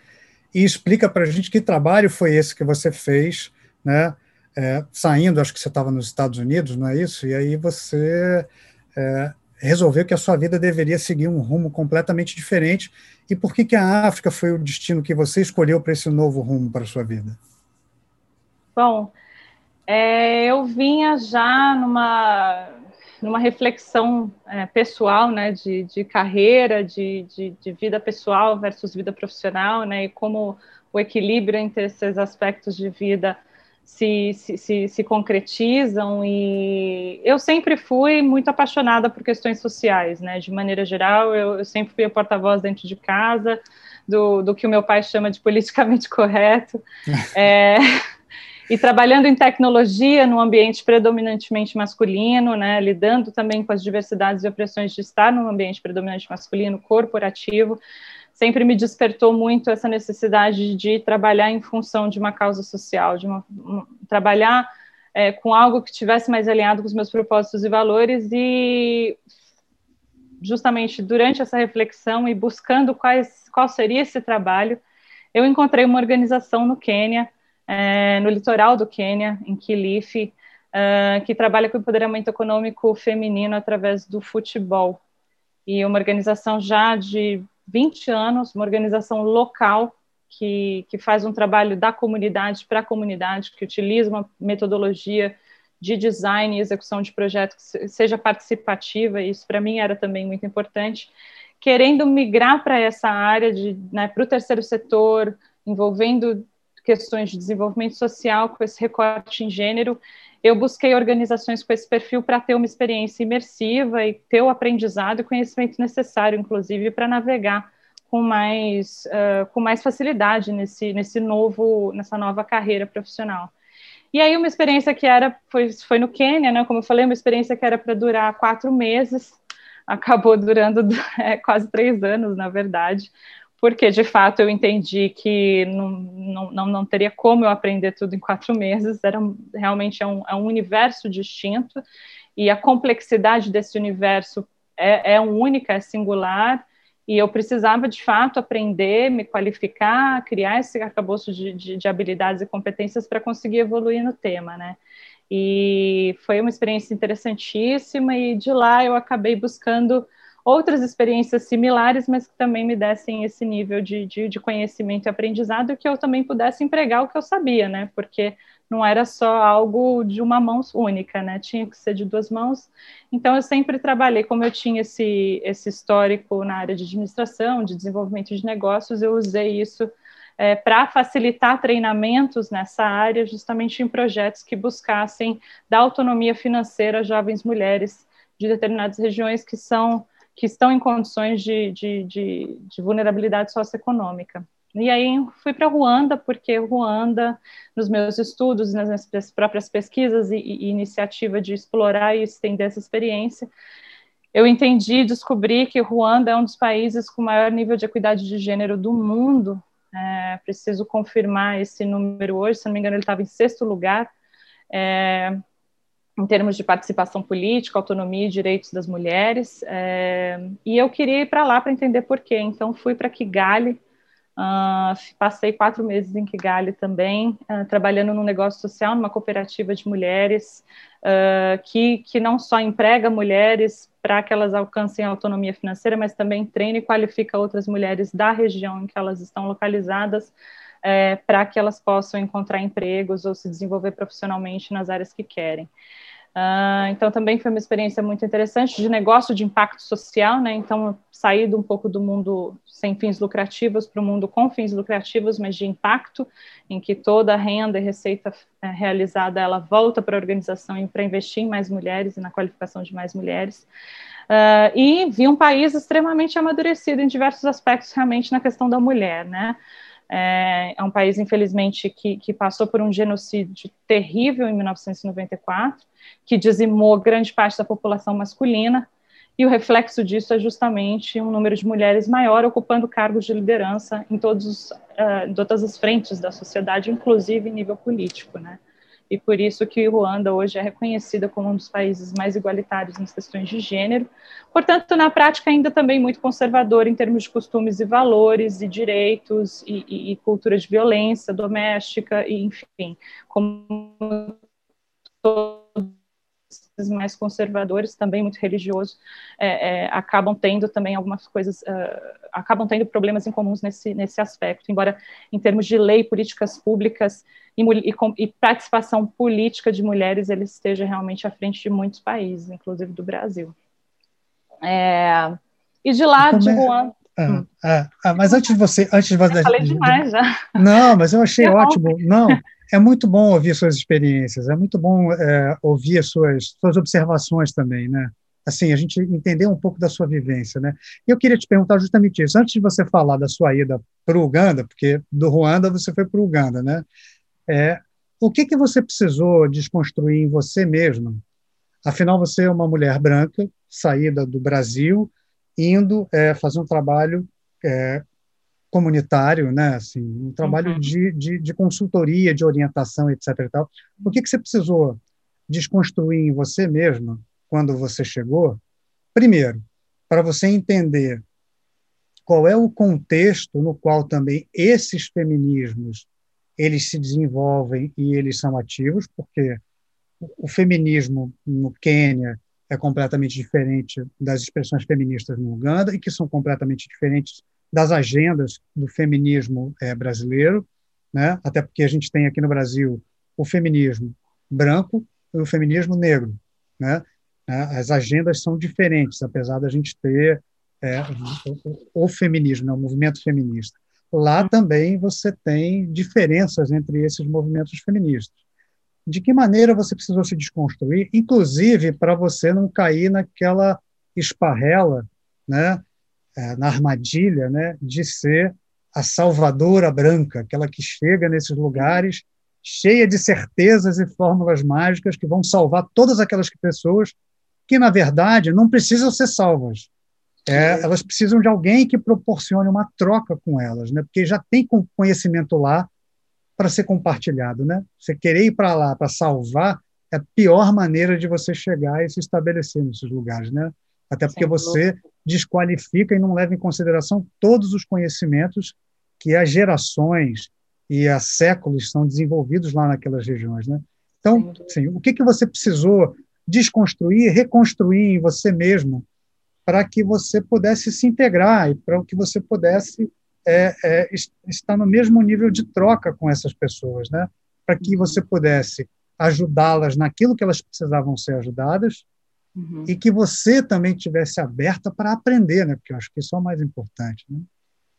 E explica para a gente que trabalho foi esse que você fez, né? É, saindo, acho que você estava nos Estados Unidos, não é isso? E aí você é, resolveu que a sua vida deveria seguir um rumo completamente diferente. E por que que a África foi o destino que você escolheu para esse novo rumo para a sua vida? Bom, é, eu vinha já numa numa reflexão é, pessoal, né, de, de carreira, de, de, de, vida pessoal versus vida profissional, né, e como o equilíbrio entre esses aspectos de vida se, se, se, concretizam. E eu sempre fui muito apaixonada por questões sociais, né, de maneira geral, eu, eu sempre fui a porta-voz dentro de casa do, do que o meu pai chama de politicamente correto. é, e trabalhando em tecnologia num ambiente predominantemente masculino, né, lidando também com as diversidades e opressões de estar num ambiente predominantemente masculino, corporativo, sempre me despertou muito essa necessidade de trabalhar em função de uma causa social, de uma, um, trabalhar é, com algo que tivesse mais alinhado com os meus propósitos e valores e justamente durante essa reflexão e buscando quais, qual seria esse trabalho, eu encontrei uma organização no Quênia é, no litoral do Quênia, em Kilifi, uh, que trabalha com o empoderamento econômico feminino através do futebol. E uma organização já de 20 anos, uma organização local que, que faz um trabalho da comunidade para a comunidade, que utiliza uma metodologia de design e execução de projetos que seja participativa, isso para mim era também muito importante, querendo migrar para essa área, de, né, para o terceiro setor, envolvendo questões de desenvolvimento social, com esse recorte em gênero, eu busquei organizações com esse perfil para ter uma experiência imersiva e ter o aprendizado e conhecimento necessário, inclusive, para navegar com mais, uh, com mais facilidade nesse, nesse novo, nessa nova carreira profissional. E aí uma experiência que era, foi, foi no Quênia, né, como eu falei, uma experiência que era para durar quatro meses, acabou durando é, quase três anos, na verdade, porque de fato eu entendi que não, não, não, teria como eu aprender tudo em quatro meses, era realmente é um, é um universo distinto, e a complexidade desse universo é, é única, é singular, e eu precisava de fato aprender, me qualificar, criar esse arcabouço de, de, de habilidades e competências para conseguir evoluir no tema, né? E foi uma experiência interessantíssima, e de lá eu acabei buscando outras experiências similares, mas que também me dessem esse nível de, de, de conhecimento e aprendizado, que eu também pudesse empregar o que eu sabia, né? Porque não era só algo de uma mão única, né? Tinha que ser de duas mãos. Então, eu sempre trabalhei, como eu tinha esse, esse histórico na área de administração, de desenvolvimento de negócios, eu usei isso é, para facilitar treinamentos nessa área, justamente em projetos que buscassem dar autonomia financeira a jovens mulheres de determinadas regiões que são que estão em condições de, de, de, de vulnerabilidade socioeconômica. E aí fui para Ruanda, porque Ruanda, nos meus estudos, nas minhas próprias pesquisas e, e, iniciativa de explorar e estender essa experiência, eu entendi e descobri que Ruanda é um dos países com maior nível de equidade de gênero do mundo. É, preciso confirmar esse número hoje, se não me engano, ele estava em sexto lugar. É, em termos de participação política, autonomia e direitos das mulheres. É, e eu queria ir para lá para entender por quê. Então, fui para Kigali, uh, passei quatro meses em Kigali também, uh, trabalhando num negócio social, numa cooperativa de mulheres, uh, que, que não só emprega mulheres para que elas alcancem a autonomia financeira, mas também treina e qualifica outras mulheres da região em que elas estão localizadas. É, para que elas possam encontrar empregos ou se desenvolver profissionalmente nas áreas que querem. Uh, então, também foi uma experiência muito interessante de negócio de impacto social, né? Então, sair um pouco do mundo sem fins lucrativos para o mundo com fins lucrativos, mas de impacto, em que toda a renda e receita é, realizada ela volta para a organização e para investir em mais mulheres e na qualificação de mais mulheres. Uh, e vi um país extremamente amadurecido em diversos aspectos, realmente, na questão da mulher, né? É, é um país, infelizmente, que, que passou por um genocídio terrível em 1994, que dizimou grande parte da população masculina, e o reflexo disso é justamente um número de mulheres maior ocupando cargos de liderança em, todos, uh, todas as frentes da sociedade, inclusive em nível político, né? E por isso que Ruanda hoje é reconhecida como um dos países mais igualitários nas questões de gênero. Portanto, na prática, ainda também muito conservador em termos de costumes e valores, e direitos, e, e, e cultura de violência doméstica, e enfim, como mais conservadores, também muito religiosos, é, é, acabam tendo também algumas coisas, uh, acabam tendo problemas em comuns nesse, nesse aspecto, embora em termos de lei, políticas públicas e, e, e participação política de mulheres, ele esteja realmente à frente de muitos países, inclusive do Brasil. É, e de lá, de Juan... Ah, hum. ah, ah, mas antes de você, antes de você, eu falei demais já. Não, mas eu achei é ótimo. Não, é muito bom ouvir suas experiências, é muito bom é, ouvir as suas, suas observações também, né? Assim, a gente entender um pouco da sua vivência, né? Eu queria te perguntar justamente isso. Antes de você falar da sua ida para o Uganda, porque do Ruanda você foi para o Uganda, né? É, o que que você precisou desconstruir em você mesma? Afinal, você é uma mulher branca, saída do Brasil, indo é, fazer um trabalho é, comunitário, né? Assim, um trabalho uhum. de, de, de, consultoria, de orientação, etc. E tal. O que, que você precisou desconstruir em você mesma quando você chegou? Primeiro, para você entender qual é o contexto no qual também esses feminismos eles se desenvolvem e eles são ativos, porque o feminismo no Quênia é completamente diferente das expressões feministas no Uganda e que são completamente diferentes das agendas do feminismo é, brasileiro, né? até porque a gente tem aqui no Brasil o feminismo branco e o feminismo negro. Né? As agendas são diferentes, apesar da gente ter é, o, o, feminismo, né? o movimento feminista. Lá também você tem diferenças entre esses movimentos feministas. De que maneira você precisou se desconstruir, inclusive para você não cair naquela esparrela, né, é, na armadilha né, de ser a salvadora branca, aquela que chega nesses lugares cheia de certezas e fórmulas mágicas que vão salvar todas aquelas pessoas que, na verdade, não precisam ser salvas. É, elas precisam de alguém que proporcione uma troca com elas, né? porque já tem conhecimento lá para ser compartilhado. Né? Você querer ir para lá para salvar é a pior maneira de você chegar e se estabelecer nesses lugares. Né? Até porque você desqualifica e não leva em consideração todos os conhecimentos que há gerações e há séculos são desenvolvidos lá naquelas regiões, né? Então, sim, o que que você precisou desconstruir, reconstruir em você mesmo para que você pudesse se integrar e para que você pudesse é, é, estar no mesmo nível de troca com essas pessoas, né? Para que uhum. você pudesse ajudá-las naquilo que elas precisavam ser ajudadas uhum. e que você também tivesse aberta para aprender, né? Porque eu acho que isso é o mais importante, né?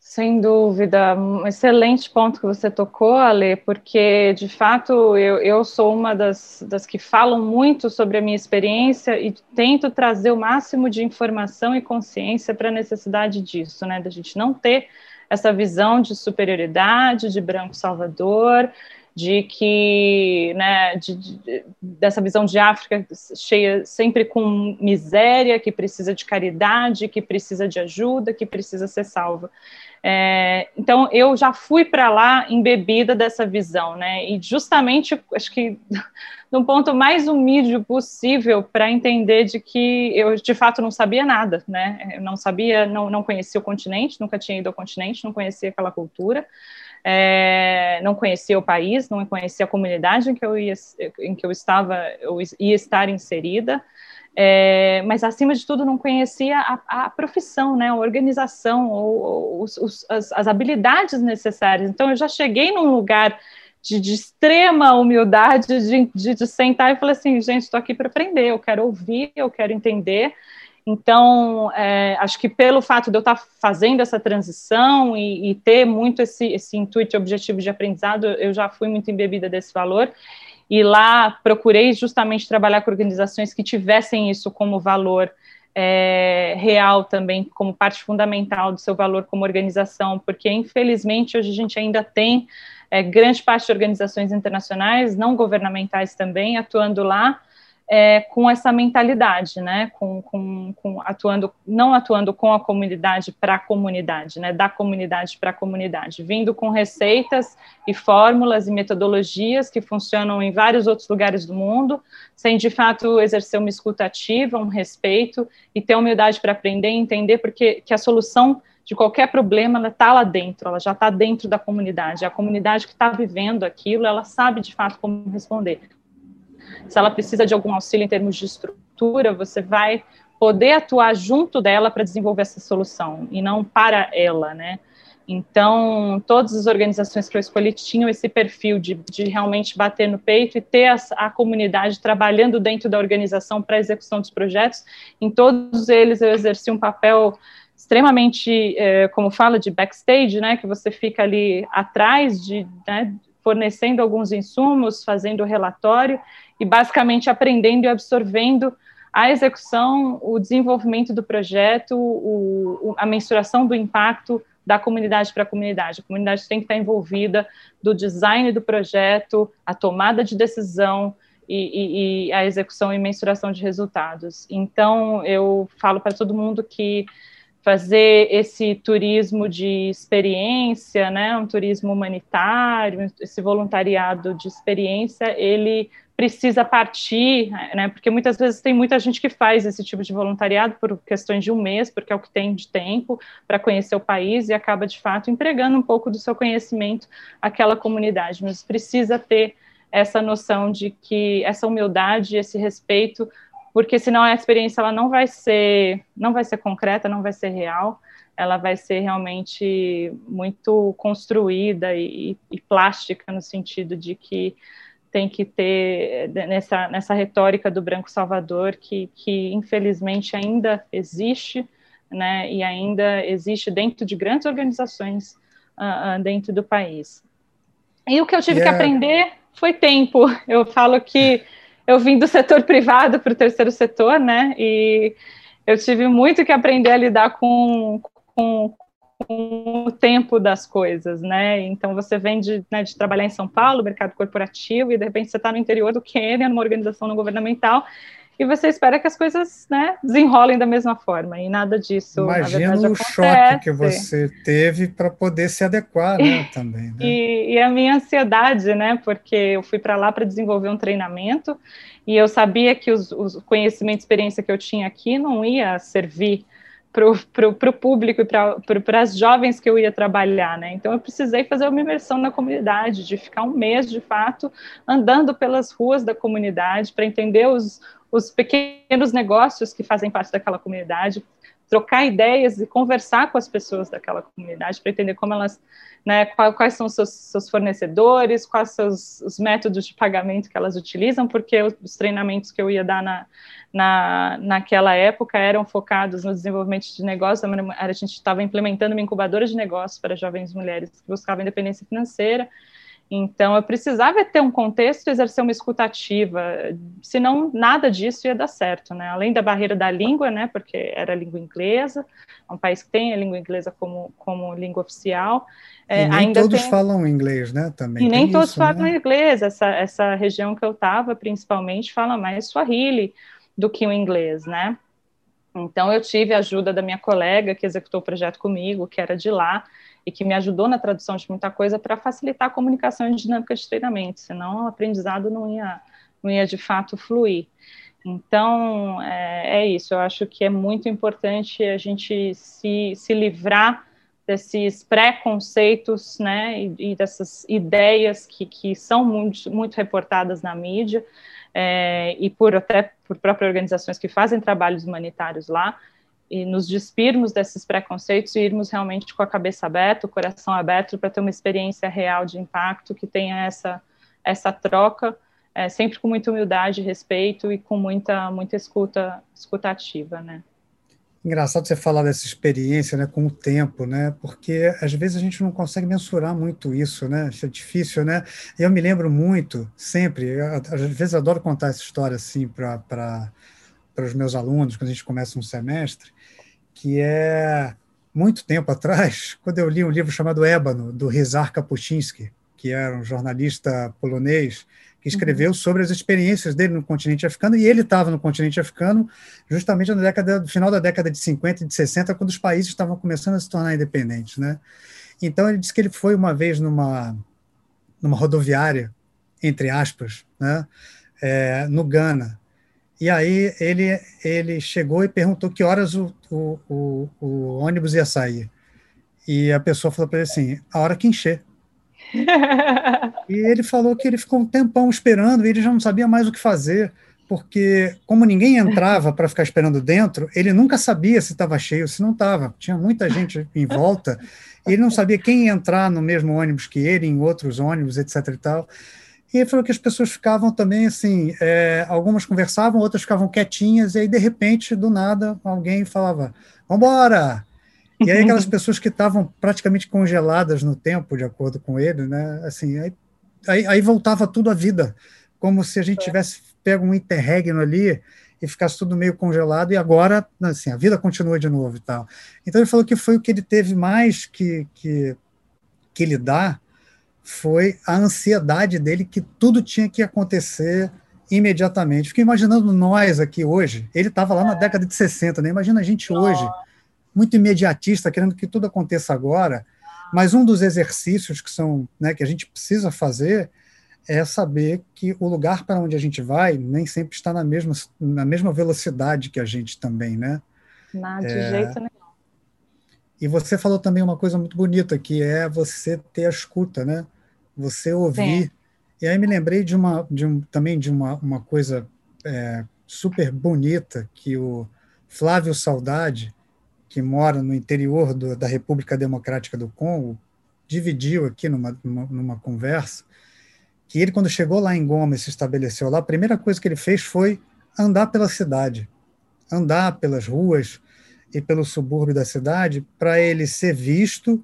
Sem dúvida, um excelente ponto que você tocou, Ale, porque de fato eu, eu sou uma das, das que falam muito sobre a minha experiência e tento trazer o máximo de informação e consciência para a necessidade disso, né? Da gente não ter essa visão de superioridade, de branco salvador, de que, né, de, de, dessa visão de África cheia sempre com miséria, que precisa de caridade, que precisa de ajuda, que precisa ser salva. É, então, eu já fui para lá embebida dessa visão, né, e justamente, acho que no ponto mais humilde possível para entender de que eu, de fato, não sabia nada, né, eu não sabia, não, não conhecia o continente, nunca tinha ido ao continente, não conhecia aquela cultura, é, não conhecia o país, não conhecia a comunidade em que eu, ia, em que eu estava, eu ia estar inserida, é, mas acima de tudo não conhecia a, a profissão, né, a organização, ou, ou os, os, as, as, habilidades necessárias. Então eu já cheguei num lugar de, de extrema humildade, de, de, de, sentar e falar assim, gente, estou aqui para aprender, eu quero ouvir, eu quero entender. Então, é, acho que pelo fato de eu estar fazendo essa transição e, e ter muito esse, esse intuito e objetivo de aprendizado, eu já fui muito embebida desse valor. E lá procurei justamente trabalhar com organizações que tivessem isso como valor é, real também como parte fundamental do seu valor como organização, porque infelizmente hoje a gente ainda tem é, grande parte de organizações internacionais, não governamentais também, atuando lá, é, com essa mentalidade, né, com, com, com, atuando, não atuando com a comunidade para a comunidade, né, da comunidade para a comunidade, vindo com receitas e fórmulas e metodologias que funcionam em vários outros lugares do mundo, sem de fato exercer uma escuta ativa, um respeito e ter humildade para aprender e entender porque que a solução de qualquer problema, está lá dentro, ela já está dentro da comunidade. A comunidade que está vivendo aquilo, ela sabe de fato como responder se ela precisa de algum auxílio em termos de estrutura, você vai poder atuar junto dela para desenvolver essa solução e não para ela, né? Então, todas as organizações que eu escolhi tinham esse perfil de, de realmente bater no peito e ter a, a comunidade trabalhando dentro da organização para a execução dos projetos. Em todos eles, eu exerci um papel extremamente, é, como fala, de backstage, né, que você fica ali atrás, de, né, fornecendo alguns insumos, fazendo relatório, e basicamente aprendendo e absorvendo a execução, o desenvolvimento do projeto, o, a mensuração do impacto da comunidade para a comunidade. A comunidade tem que estar envolvida do design do projeto, a tomada de decisão e, e, e a execução e mensuração de resultados. Então, eu falo para todo mundo que fazer esse turismo de experiência, né, um turismo humanitário, esse voluntariado de experiência, ele precisa partir, né? Porque muitas vezes tem muita gente que faz esse tipo de voluntariado por questões de um mês, porque é o que tem de tempo para conhecer o país e acaba de fato empregando um pouco do seu conhecimento àquela comunidade, mas precisa ter essa noção de que essa humildade, esse respeito, porque senão a experiência ela não vai ser, não vai ser concreta, não vai ser real, ela vai ser realmente muito construída e, e plástica no sentido de que tem que ter eh, nessa, nessa retórica do branco salvador que, que infelizmente ainda existe, né, e ainda existe dentro de grandes organizações uh, uh, dentro do país. E o que eu tive yeah. que aprender foi tempo. Eu falo que eu vim do setor privado para o terceiro setor, né, e eu tive muito que aprender a lidar com, com, com o tempo das coisas, né? Então você vem de, né, de trabalhar em São Paulo, mercado corporativo, e de repente você está no interior do Quênia, numa organização não governamental, e você espera que as coisas né, desenrolem da mesma forma, e nada disso. Imagina o acontece. choque que você teve para poder se adequar né, também. Né? E, e, a minha ansiedade, né? Porque eu fui para lá para desenvolver um treinamento e eu sabia que os, os conhecimentos e experiência que eu tinha aqui não ia servir para o público e para as jovens que eu ia trabalhar, né? Então eu precisei fazer uma imersão na comunidade, de ficar um mês de fato andando pelas ruas da comunidade para entender os, os pequenos negócios que fazem parte daquela comunidade, trocar ideias e conversar com as pessoas daquela comunidade para entender como elas, né, quais são os seus, seus fornecedores, quais são os, os, métodos de pagamento que elas utilizam, porque os treinamentos que eu ia dar na, na, naquela época eram focados no desenvolvimento de negócios, a gente estava implementando uma incubadora de negócios para jovens mulheres que buscavam independência financeira, então, eu precisava ter um contexto e exercer uma escutativa, senão nada disso ia dar certo, né? Além da barreira da língua, né? Porque era língua inglesa, é um país que tem a língua inglesa como, como língua oficial. É, e nem todos tem... falam inglês, né? Também. E nem isso, todos falam né? inglês. Essa, essa região que eu estava, principalmente, fala mais Swahili do que o inglês, né? Então, eu tive a ajuda da minha colega que executou o projeto comigo, que era de lá, e que me ajudou na tradução de muita coisa para facilitar a comunicação e dinâmica de treinamento, senão o aprendizado não ia, não ia de fato fluir. Então, é, é isso, eu acho que é muito importante a gente se, se livrar desses preconceitos, né, e, e, dessas ideias que, que são muito, muito reportadas na mídia, é, e por até por próprias organizações que fazem trabalhos humanitários lá, e nos despirmos desses preconceitos e irmos realmente com a cabeça aberta, o coração aberto para ter uma experiência real de impacto que tenha essa essa troca, é, sempre com muita humildade, respeito e com muita muita escuta escuta ativa, né? Engraçado você falar dessa experiência, né, com o tempo, né, porque às vezes a gente não consegue mensurar muito isso, né, isso é difícil, né. Eu me lembro muito, sempre, às vezes adoro contar essa história assim para os meus alunos quando a gente começa um semestre, que é muito tempo atrás, quando eu li um livro chamado Ébano, do Rizar Kapuscinski, que era um jornalista polonês, que escreveu uhum. sobre as experiências dele no continente africano, e ele estava no continente africano justamente na década, no final da década de 50 e de 60, quando os países estavam começando a se tornar independentes. Né? Então, ele disse que ele foi uma vez numa, numa rodoviária, entre aspas, né? É, no Ghana, e aí ele, ele chegou e perguntou que horas o, o, o, o ônibus ia sair. E a pessoa falou para ele assim, a hora que encher. e ele falou que ele ficou um tempão esperando e ele já não sabia mais o que fazer, porque como ninguém entrava para ficar esperando dentro, ele nunca sabia se estava cheio, se não estava. Tinha muita gente em volta, e ele não sabia quem ia entrar no mesmo ônibus que ele, em outros ônibus, etc. e tal. E ele falou que as pessoas ficavam também assim, é, algumas conversavam, outras ficavam quietinhas, e aí, de repente, do nada, alguém falava, vambora! E aí aquelas pessoas que estavam praticamente congeladas no tempo, de acordo com ele, né, assim, aí, aí, aí voltava tudo à vida, como se a gente tivesse pego um interregno ali e ficasse tudo meio congelado, e agora, assim, a vida continua de novo e tal. Então ele falou que foi o que ele teve mais que, que, que lidar, foi a ansiedade dele que tudo tinha que acontecer imediatamente. Fiquei imaginando nós aqui hoje, ele estava lá na década de 60, né? Imagina a gente hoje, muito imediatista, querendo que tudo aconteça agora, mas um dos exercícios que são, né, que a gente precisa fazer é saber que o lugar para onde a gente vai nem sempre está na mesma, na mesma velocidade que a gente também, né? Não, de é... jeito nenhum. E você falou também uma coisa muito bonita, que é você ter a escuta, né? você ouvir. Sim. E aí me lembrei de uma, de um, também de uma, uma coisa é, super bonita que o Flávio Saudade, que mora no interior do, da República Democrática do Congo, dividiu aqui numa, numa, numa, conversa, que ele, quando chegou lá em Goma e se estabeleceu lá, a primeira coisa que ele fez foi andar pela cidade, andar pelas ruas e pelo subúrbio da cidade, para ele ser visto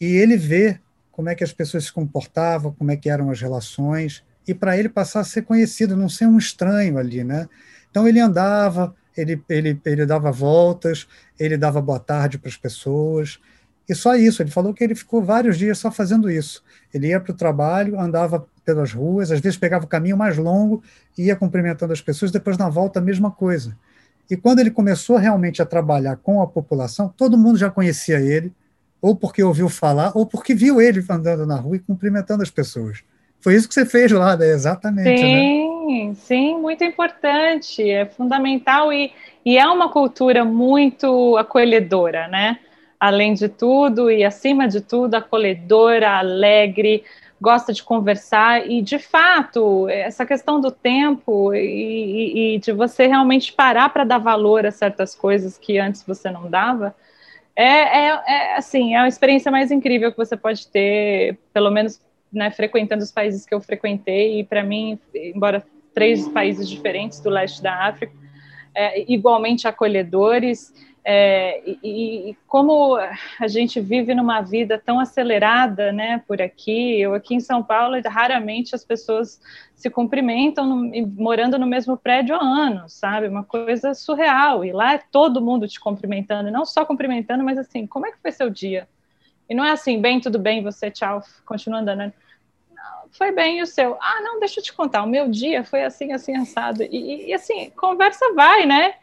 e ele ver como é que as pessoas se comportavam, como é que eram as relações, e para ele passar a ser conhecido, não ser um estranho ali, né? Então ele andava, ele, ele, ele dava voltas, ele dava boa tarde para as pessoas, e só isso. Ele falou que ele ficou vários dias só fazendo isso. Ele ia para o trabalho, andava pelas ruas, às vezes pegava o caminho mais longo, ia cumprimentando as pessoas, depois na volta a mesma coisa. E quando ele começou realmente a trabalhar com a população, todo mundo já conhecia ele, ou porque ouviu falar, ou porque viu ele andando na rua e cumprimentando as pessoas. Foi isso que você fez lá, né? Exatamente. Né? Sim, né? sim, muito importante, é fundamental e, e é uma cultura muito acolhedora, né? Além de tudo e acima de tudo, acolhedora, alegre, gosta de conversar e, de fato, essa questão do tempo e, e, de você realmente parar para dar valor a certas coisas que antes você não dava, é, é, é, assim, é a experiência mais incrível que você pode ter, pelo menos né, frequentando os países que eu frequentei, e para mim, embora três países diferentes do leste da África, é, igualmente acolhedores, é, e, e, como a gente vive numa vida tão acelerada, né, por aqui, eu aqui em São Paulo, raramente as pessoas se cumprimentam no, morando no mesmo prédio há anos, sabe? Uma coisa surreal. E lá é todo mundo te cumprimentando, não só cumprimentando, mas assim, como é que foi seu dia? E não é assim, bem, tudo bem, você, tchau, continua andando. Não, foi bem, e o seu? Ah, não, deixa eu te contar, o meu dia foi assim, assim, assado. E, e assim, conversa vai, né?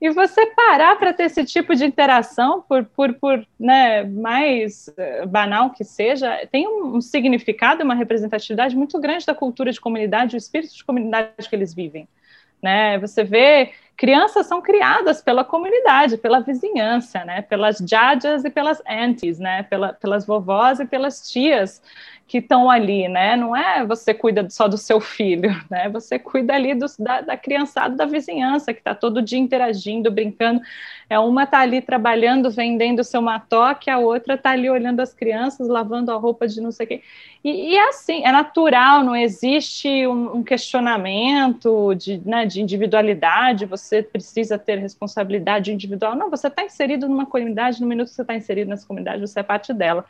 E você parar para ter esse tipo de interação, por, por, por né, mais eh, banal que seja, tem um, significado, uma representatividade muito grande da cultura de comunidade, o espírito de comunidade que eles vivem. Né? Você vê, crianças são criadas pela comunidade, pela vizinhança, né? pelas jajas e pelas aunties, né? Pela, pelas vovós e pelas tias que estão ali, né? Não é você cuida só do seu filho, né? Você cuida ali do, da, da criançada da vizinhança que está todo dia interagindo, brincando. É uma está ali trabalhando, vendendo seu matoque, a outra está ali olhando as crianças, lavando a roupa de não sei quê. E, e é assim, é natural, não existe um, um questionamento de, né, de individualidade, você precisa ter responsabilidade individual. Não, você está inserido numa comunidade, no minuto que você está inserido nessa comunidade, você é parte dela.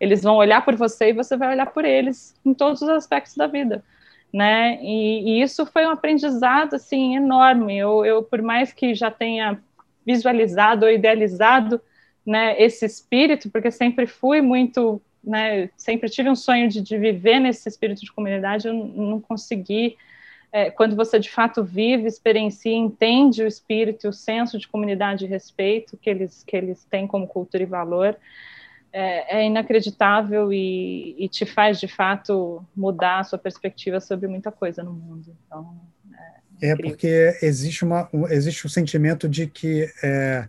Eles vão olhar por você e você vai olhar por eles em todos os aspectos da vida. né? E, e, isso foi um aprendizado assim enorme. Eu, eu, por mais que já tenha visualizado ou idealizado, né, esse espírito, porque sempre fui muito, né, sempre tive um sonho de, de viver nesse espírito de comunidade, eu não consegui. É, quando você de fato vive, experiencia, entende o espírito, o senso de comunidade e respeito que eles que eles têm como cultura e valor, é, é inacreditável e, e, te faz de fato mudar a sua perspectiva sobre muita coisa no mundo. Então, é, é porque existe uma um, existe o um sentimento de que é,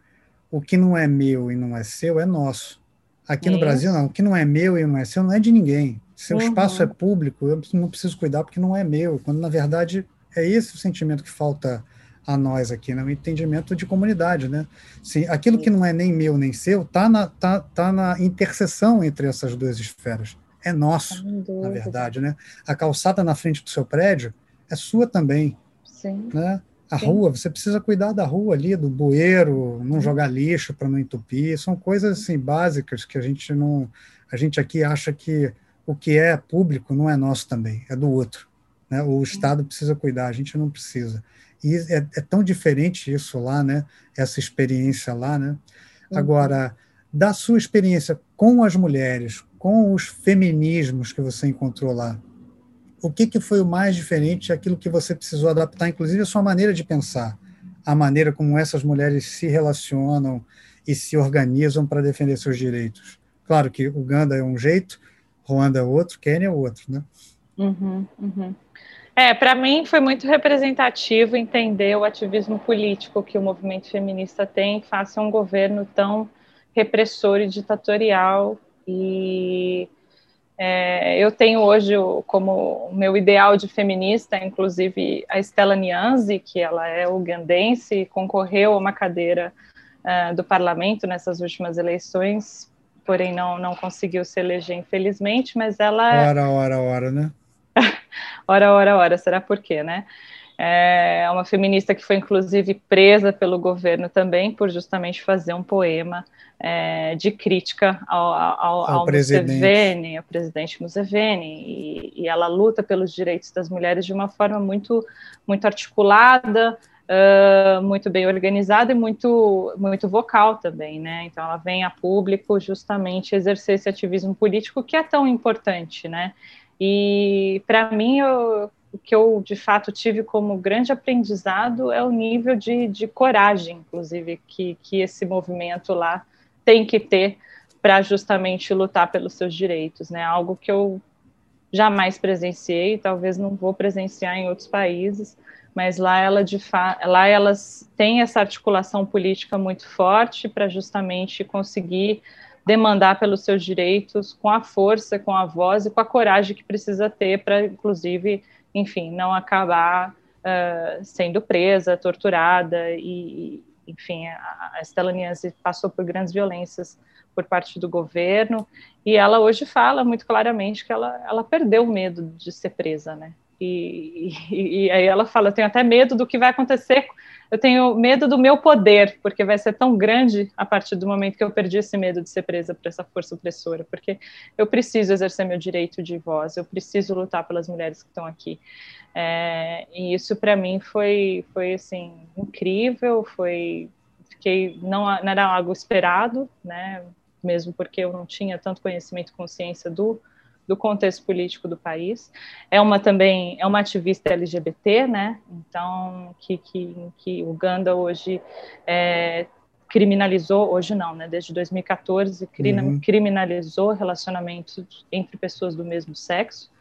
o que não é meu e não é seu é nosso. Aqui no Brasil não, o que não é meu e não é seu não é de ninguém. Seu uhum. espaço é público, eu não preciso cuidar porque não é meu. Quando na verdade é esse o sentimento que falta a nós aqui, né? o entendimento de comunidade, né? Sim, aquilo que não é nem meu nem seu está na, tá, tá na interseção entre essas duas esferas. É nosso, na verdade, né? A calçada na frente do seu prédio é sua também, Sim. né? A Sim. rua, você precisa cuidar da rua ali, do bueiro, não jogar lixo para não entupir. São coisas assim básicas que a gente não, a gente aqui acha que o que é público não é nosso também, é do outro. Né? O Estado precisa cuidar, a gente não precisa. E é, é, tão diferente isso lá, né? Essa experiência lá, né? Uhum. Agora, da sua experiência com as mulheres, com os feminismos que você encontrou lá, o que, que foi o mais diferente, aquilo que você precisou adaptar, inclusive a sua maneira de pensar, a maneira como essas mulheres se relacionam e se organizam para defender seus direitos? Claro que Uganda é um jeito, Ruanda é outro, Quênia é outro, né? Uhum, uhum. É, para mim foi muito representativo entender o ativismo político que o movimento feminista tem face a um governo tão repressor e ditatorial. E é, eu tenho hoje como meu ideal de feminista, inclusive a Stella Nianzi, que ela é ugandense, concorreu a uma cadeira uh, do parlamento nessas últimas eleições, porém não, não conseguiu se eleger, infelizmente, mas ela... Ora, ora, ora, né? ora, ora, ora, será por quê, né? É uma feminista que foi inclusive presa pelo governo também por justamente fazer um poema é, de crítica ao, ao, ao, ao Museveni, ao presidente Museveni, e, e, ela luta pelos direitos das mulheres de uma forma muito, muito articulada, uh, muito bem organizada e muito, muito vocal também, né? Então ela vem a público justamente exercer esse ativismo político que é tão importante, né? E para mim, eu, o que eu de fato tive como grande aprendizado é o nível de, de coragem, inclusive, que, que esse movimento lá tem que ter para justamente lutar pelos seus direitos, né? Algo que eu jamais presenciei, talvez não vou presenciar em outros países, mas lá ela de lá elas têm essa articulação política muito forte para justamente conseguir demandar pelos seus direitos com a força, com a voz e com a coragem que precisa ter para, inclusive, enfim, não acabar uh, sendo presa, torturada e, enfim, a, a passou por grandes violências por parte do governo e ela hoje fala muito claramente que ela, ela perdeu o medo de ser presa, né? E, e, e aí ela fala, eu tenho até medo do que vai acontecer eu tenho medo do meu poder, porque vai ser tão grande a partir do momento que eu perdi esse medo de ser presa por essa força opressora, porque eu preciso exercer meu direito de voz, eu preciso lutar pelas mulheres que estão aqui. É, e isso para mim foi, foi assim incrível, foi fiquei não, não era algo esperado, né? Mesmo porque eu não tinha tanto conhecimento, consciência do do contexto político do país. É uma também é uma ativista LGBT, né? Então que que, que Uganda hoje é, criminalizou hoje não, né? Desde 2014 uhum. criminalizou relacionamentos entre pessoas do mesmo sexo,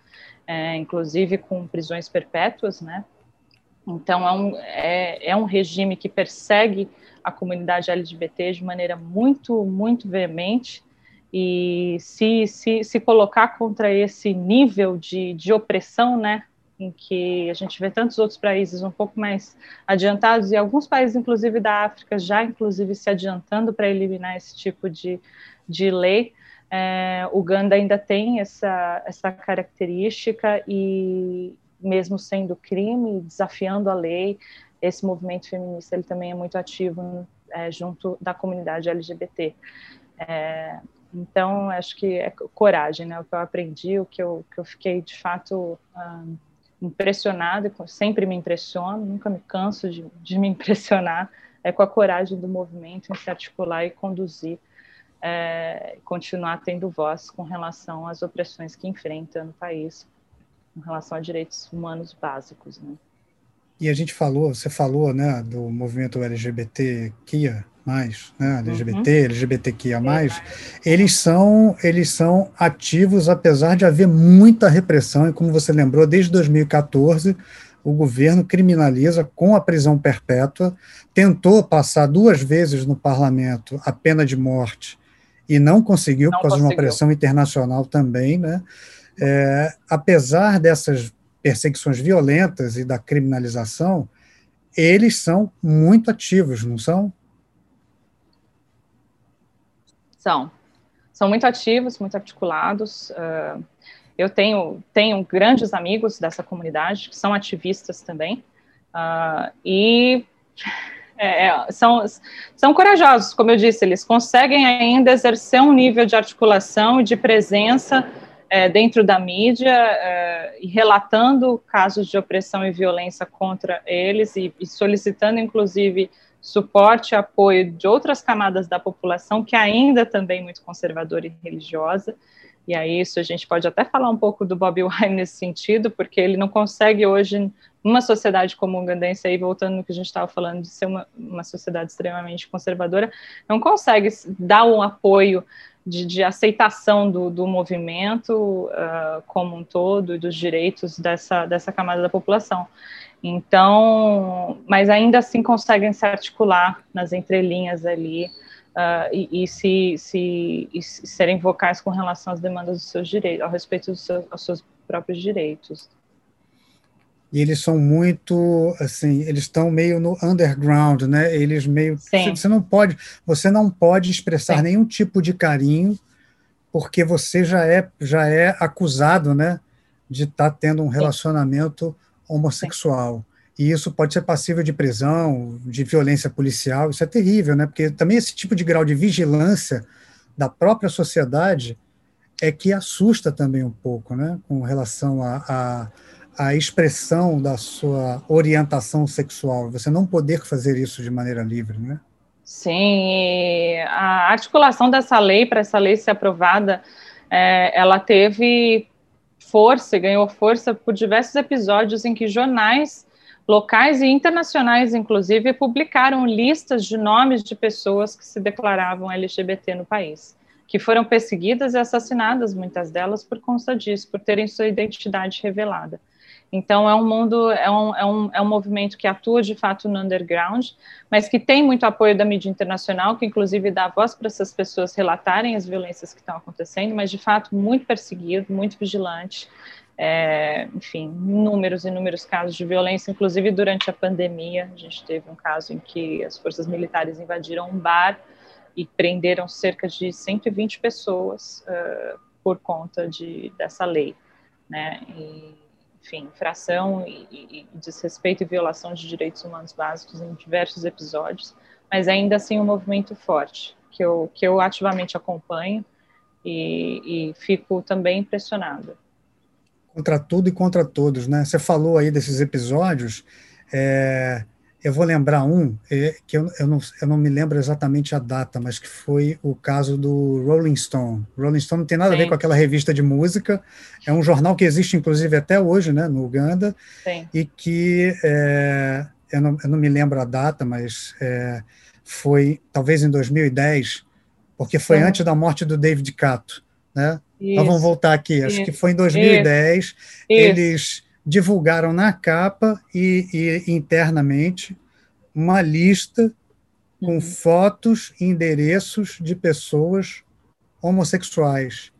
é, inclusive com prisões perpétuas, né? Então é um é, é um regime que persegue a comunidade LGBT de maneira muito muito veemente e se, se, se colocar contra esse nível de, de opressão, né, em que a gente vê tantos outros países um pouco mais adiantados e alguns países, inclusive da África, já inclusive se adiantando para eliminar esse tipo de, de lei. É, Uganda ainda tem essa, essa característica e mesmo sendo crime, desafiando a lei, esse movimento feminista ele também é muito ativo é, junto da comunidade LGBT. É, então, acho que é coragem, né? O que eu aprendi, o que eu, que eu fiquei de fato um, impressionada, sempre me impressiono, nunca me canso de, de me impressionar, é com a coragem do movimento em se articular e conduzir, é, continuar tendo voz com relação às opressões que enfrenta no país, com relação a direitos humanos básicos. Né? E a gente falou, você falou, né, do movimento LGBTQIA, mais, né, LGBT, uhum. LGBTQIA+, eles são, eles são ativos apesar de haver muita repressão, e como você lembrou, desde 2014 o governo criminaliza com a prisão perpétua, tentou passar duas vezes no parlamento a pena de morte e não conseguiu, não por causa conseguiu. de uma pressão internacional também, né, é, apesar dessas perseguições violentas e da criminalização, eles são muito ativos, não são? São. São muito ativos, muito articulados. Uh, eu tenho, tenho grandes amigos dessa comunidade que são ativistas também. Uh, e é, é, são, são corajosos, como eu disse, eles conseguem ainda exercer um nível de articulação e de presença é, dentro da mídia é, e relatando casos de opressão e violência contra eles e, e solicitando, inclusive, suporte e apoio de outras camadas da população que ainda também muito conservadora e religiosa. E aí isso a gente pode até falar um pouco do Bob Wine nesse sentido, porque ele não consegue hoje, numa sociedade como o ugandense, aí voltando no que a gente estava falando de ser uma, uma sociedade extremamente conservadora, não consegue dar um apoio de, de aceitação do, do movimento uh, como um todo e dos direitos dessa, dessa camada da população. Então, mas ainda assim conseguem se articular nas entrelinhas ali uh, e, e, se, se e serem vocais com relação às demandas dos seus direitos, ao respeito dos seus, aos seus próprios direitos e eles são muito assim eles estão meio no underground né eles meio Sim. você não pode você não pode expressar Sim. nenhum tipo de carinho porque você já é já é acusado né de estar tá tendo um relacionamento homossexual Sim. e isso pode ser passível de prisão de violência policial isso é terrível né porque também esse tipo de grau de vigilância da própria sociedade é que assusta também um pouco né com relação a, a a expressão da sua orientação sexual, você não poder fazer isso de maneira livre, né? Sim, a articulação dessa lei para essa lei ser aprovada, é, ela teve força ganhou força por diversos episódios em que jornais locais e internacionais, inclusive, publicaram listas de nomes de pessoas que se declaravam LGBT no país, que foram perseguidas e assassinadas, muitas delas, por conta disso, por terem sua identidade revelada. Então, é um mundo, é um, é, um, é um movimento que atua de fato no underground, mas que tem muito apoio da mídia internacional, que inclusive dá voz para essas pessoas relatarem as violências que estão acontecendo, mas de fato muito perseguido, muito vigilante. É, enfim, inúmeros, inúmeros casos de violência, inclusive durante a pandemia. A gente teve um caso em que as forças militares invadiram um bar e prenderam cerca de 120 pessoas uh, por conta de, dessa lei. Né? Enfim, infração e, e, desrespeito e violação de direitos humanos básicos em diversos episódios, mas ainda assim um movimento forte, que eu, que eu ativamente acompanho e, e fico também impressionada. Contra tudo e contra todos, né? Você falou aí desses episódios, é, eu vou lembrar um, é, que eu, eu, não, eu não me lembro exatamente a data, mas que foi o caso do Rolling Stone. Rolling Stone não tem nada Sim. a ver com aquela revista de música, é um jornal que existe, inclusive, até hoje, né, no Uganda, Sim. e que, é, eu, não, eu não me lembro a data, mas é, foi talvez em 2010, porque foi Sim. antes da morte do David Cato, né? Então vamos voltar aqui, acho Isso. que foi em 2010, Isso. eles divulgaram na capa e, e internamente uma lista com uhum. fotos e endereços de pessoas homossexuais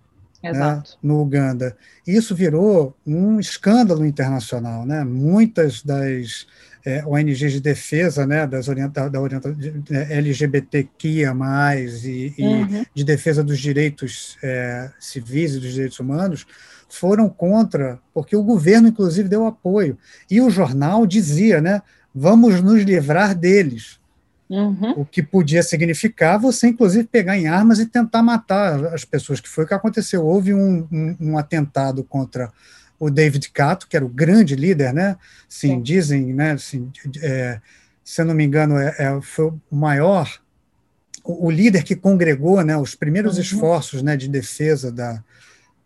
né, no Uganda. Isso virou um escândalo internacional. Né? Muitas das é, ONGs de defesa né, das orienta, da orienta, é, LGBTQIA, e, e uhum. de defesa dos direitos é, civis e dos direitos humanos, foram contra, porque o governo, inclusive, deu apoio. E o jornal dizia, né? Vamos nos livrar deles. Uhum. O que podia significar você, inclusive, pegar em armas e tentar matar as pessoas, que foi o que aconteceu. Houve um, um, um atentado contra o David Kato, que era o grande líder, né? Sim, Sim. dizem, né? Assim, é, se eu não me engano, é, é, foi o maior, o, o, líder que congregou, né? Os primeiros uhum. esforços, né? De defesa da,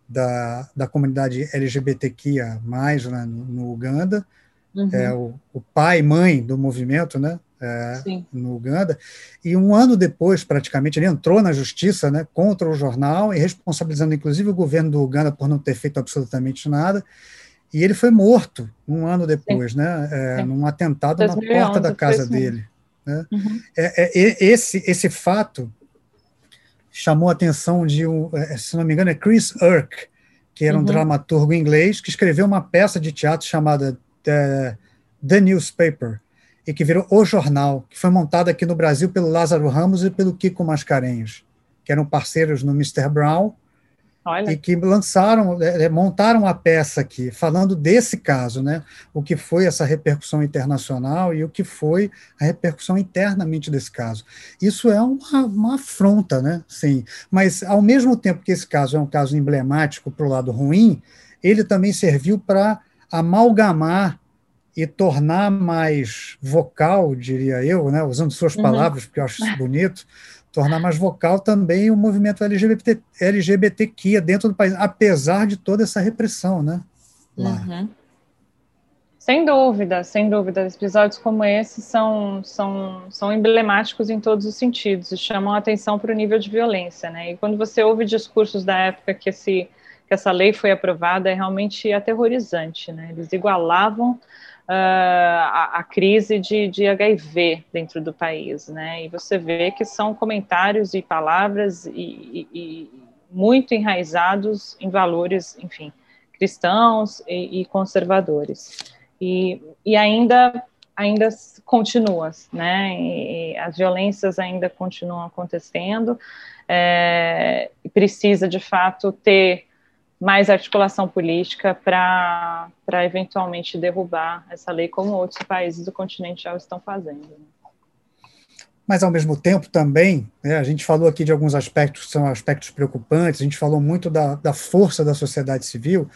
da, da comunidade LGBTQIA+, né, no, no Uganda, uhum. é o, o pai e mãe do movimento, né? É, no Uganda, e um ano depois, praticamente, ele entrou na justiça né, contra o jornal e responsabilizando, inclusive, o governo do Uganda por não ter feito absolutamente nada, e ele foi morto um ano depois, Sim. né, é, num atentado 2011, na porta da casa dele. Né? Uhum. É, é esse, esse fato chamou a atenção de, um, é, se não me engano, é Chris Urk, que era um uhum. dramaturgo inglês, que escreveu uma peça de teatro chamada The, The Newspaper, e que virou O Jornal, que foi montado aqui no Brasil pelo Lázaro Ramos e pelo Kiko Mascarenhas, que eram parceiros no Mr. Brown, Olha. e que lançaram, é, é, montaram a peça aqui, falando desse caso, né? O que foi essa repercussão internacional e o que foi a repercussão internamente desse caso. Isso é uma, uma afronta, né? Sim. Mas, ao mesmo tempo que esse caso é um caso emblemático para o lado ruim, ele também serviu para amalgamar e tornar mais vocal, diria eu, né, usando suas uhum. palavras, porque eu acho isso bonito, tornar mais vocal também o movimento LGBT, LGBTQIA dentro do país, apesar de toda essa repressão, né? Uhum. Sem dúvida, sem dúvida. Episódios como esse são, são, são emblemáticos em todos os sentidos e chamam a atenção para o nível de violência, né? E quando você ouve discursos da época que, esse, que essa lei foi aprovada, é realmente aterrorizante, né? Eles igualavam a, a, crise de, de HIV dentro do país, né? E você vê que são comentários e palavras e, e, e muito enraizados em valores, enfim, cristãos e, e conservadores. E, ainda ainda continua, né? As violências ainda continuam acontecendo. É, precisa de fato ter mais articulação política para eventualmente derrubar essa lei, como outros países do continente já estão fazendo. Mas, ao mesmo tempo, também, né, a gente falou aqui de alguns aspectos que são aspectos preocupantes, a gente falou muito da, da força da sociedade civil,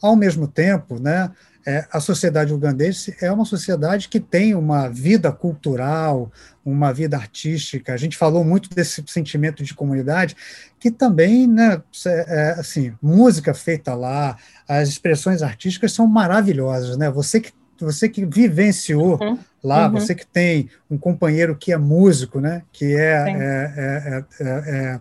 ao mesmo tempo, né, é, a sociedade ugandense é uma sociedade que tem uma vida cultural, uma vida artística. A gente falou muito desse sentimento de comunidade, que também, né, é, assim, música feita lá, as expressões artísticas são maravilhosas, né? Você que você que vivenciou uhum. lá, uhum. você que tem um companheiro que é músico, né? Que é, é, é, é, é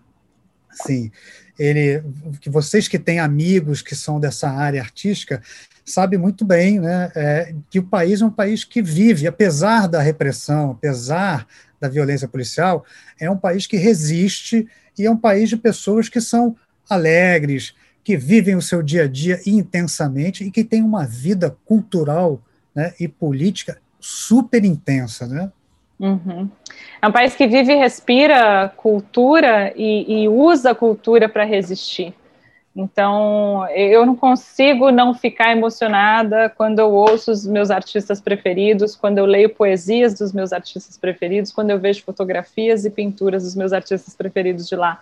assim, ele, que vocês que têm amigos que são dessa área artística, sabe muito bem né, é, que o país é um país que vive, apesar da repressão, apesar da violência policial, é um país que resiste e é um país de pessoas que são alegres, que vivem o seu dia a dia intensamente e que têm uma vida cultural né, e política super intensa, né? Uhum. É um país que vive e respira cultura e, e usa a cultura para resistir. Então, eu não consigo não ficar emocionada quando eu ouço os meus artistas preferidos, quando eu leio poesias dos meus artistas preferidos, quando eu vejo fotografias e pinturas dos meus artistas preferidos de lá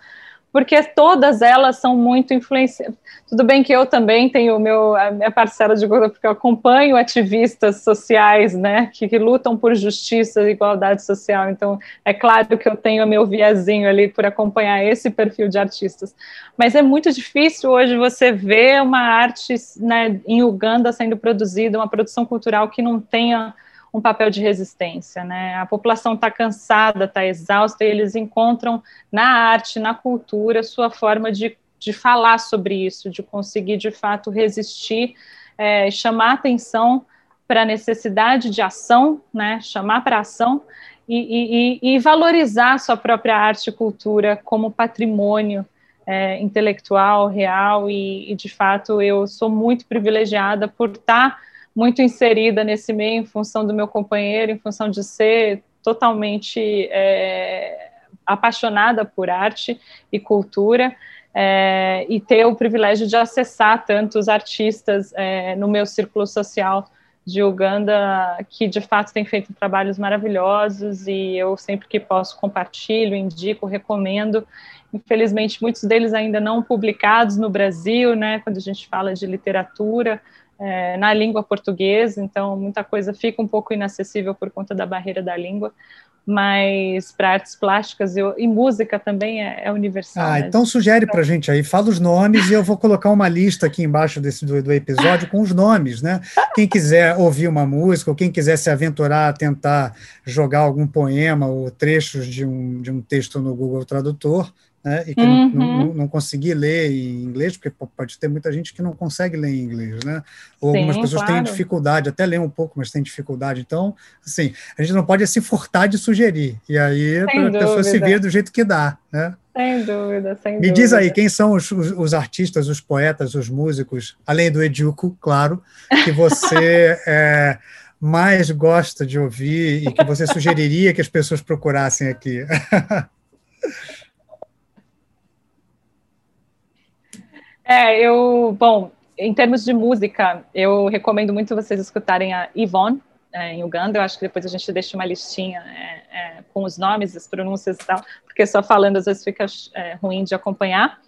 porque todas elas são muito influenciadas. Tudo bem que eu também tenho meu, a minha parcela de grupo, porque eu acompanho ativistas sociais, né, que, que, lutam por justiça e igualdade social, então é claro que eu tenho meu viazinho ali por acompanhar esse perfil de artistas. Mas é muito difícil hoje você ver uma arte né, em Uganda sendo produzida, uma produção cultural que não tenha um papel de resistência, né? A população está cansada, está exausta, e eles encontram na arte, na cultura, sua forma de, de falar sobre isso, de conseguir de fato resistir, é, chamar atenção para a necessidade de ação, né? Chamar para ação e, e, e, valorizar sua própria arte e cultura como patrimônio é, intelectual, real, e, e, de fato eu sou muito privilegiada por estar tá muito inserida nesse meio em função do meu companheiro, em função de ser totalmente é, apaixonada por arte e cultura. É, e ter o privilégio de acessar tantos artistas é, no meu círculo social de Uganda, que de fato tem feito trabalhos maravilhosos e eu sempre que posso compartilho, indico, recomendo. Infelizmente, muitos deles ainda não publicados no Brasil, né, quando a gente fala de literatura, é, na língua portuguesa, então muita coisa fica um pouco inacessível por conta da barreira da língua, mas para artes plásticas eu, e música também é, é universal. Ah, né? então sugere para a gente aí, fala os nomes e eu vou colocar uma lista aqui embaixo desse do, do, episódio com os nomes, né? Quem quiser ouvir uma música, ou quem quiser se aventurar a tentar jogar algum poema ou trechos de um, de um texto no Google Tradutor, né, e que uhum. não, não, não conseguir ler em inglês, porque pode ter muita gente que não consegue ler em inglês, né? Ou Sim, algumas pessoas claro. têm dificuldade, até ler um pouco, mas têm dificuldade. Então, assim, a gente não pode se furtar de sugerir. E aí a pessoa se vê do jeito que dá, né? Sem dúvida, sem Me dúvida. diz aí, quem são os, os, os, artistas, os poetas, os músicos, além do Educo, claro, que você é, mais gosta de ouvir e que você sugeriria que as pessoas procurassem aqui? É, eu, bom, em termos de música, eu recomendo muito vocês escutarem a Yvonne, é, em Uganda. Eu acho que depois a gente deixa uma listinha é, é, com os nomes, as pronúncias e tal, porque só falando às vezes fica é, ruim de acompanhar.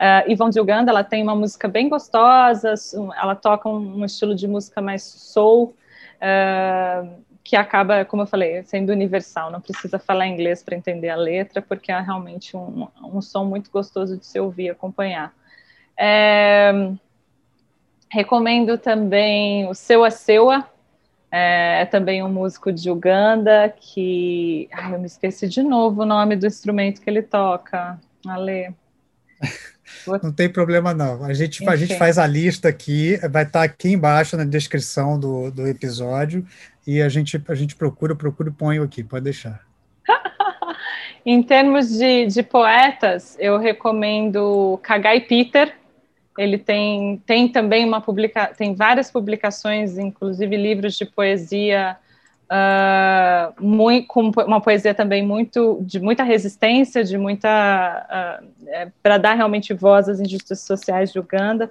Uh, Yvonne de Uganda, ela tem uma música bem gostosa, ela toca um, um estilo de música mais soul, uh, que acaba, como eu falei, sendo universal, não precisa falar inglês para entender a letra, porque é realmente um, um som muito gostoso de se ouvir e acompanhar. É, recomendo também o Seua Seua, é, é, também um músico de Uganda que. Ai, eu me esqueci de novo o nome do instrumento que ele toca. Ale. Não tem problema, não. A gente, a gente faz a lista aqui, vai estar aqui embaixo na descrição do, do episódio, e a gente, a gente procura, procura e põe aqui, pode deixar. em termos de, de poetas, eu recomendo Kagai Peter, ele tem, tem também uma publica, tem várias publicações, inclusive livros de poesia uh, muito, com uma poesia também muito de muita resistência, de muita uh, é, para dar realmente voz às injustiças sociais de Uganda.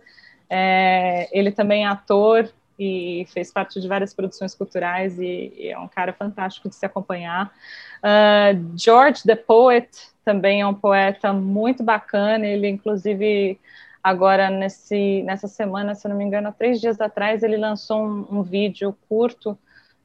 É, ele também é ator e fez parte de várias produções culturais e, e é um cara fantástico de se acompanhar. Uh, George the Poet também é um poeta muito bacana. Ele inclusive Agora, nesse, nessa semana, se não me engano, há três dias atrás, ele lançou um, um vídeo curto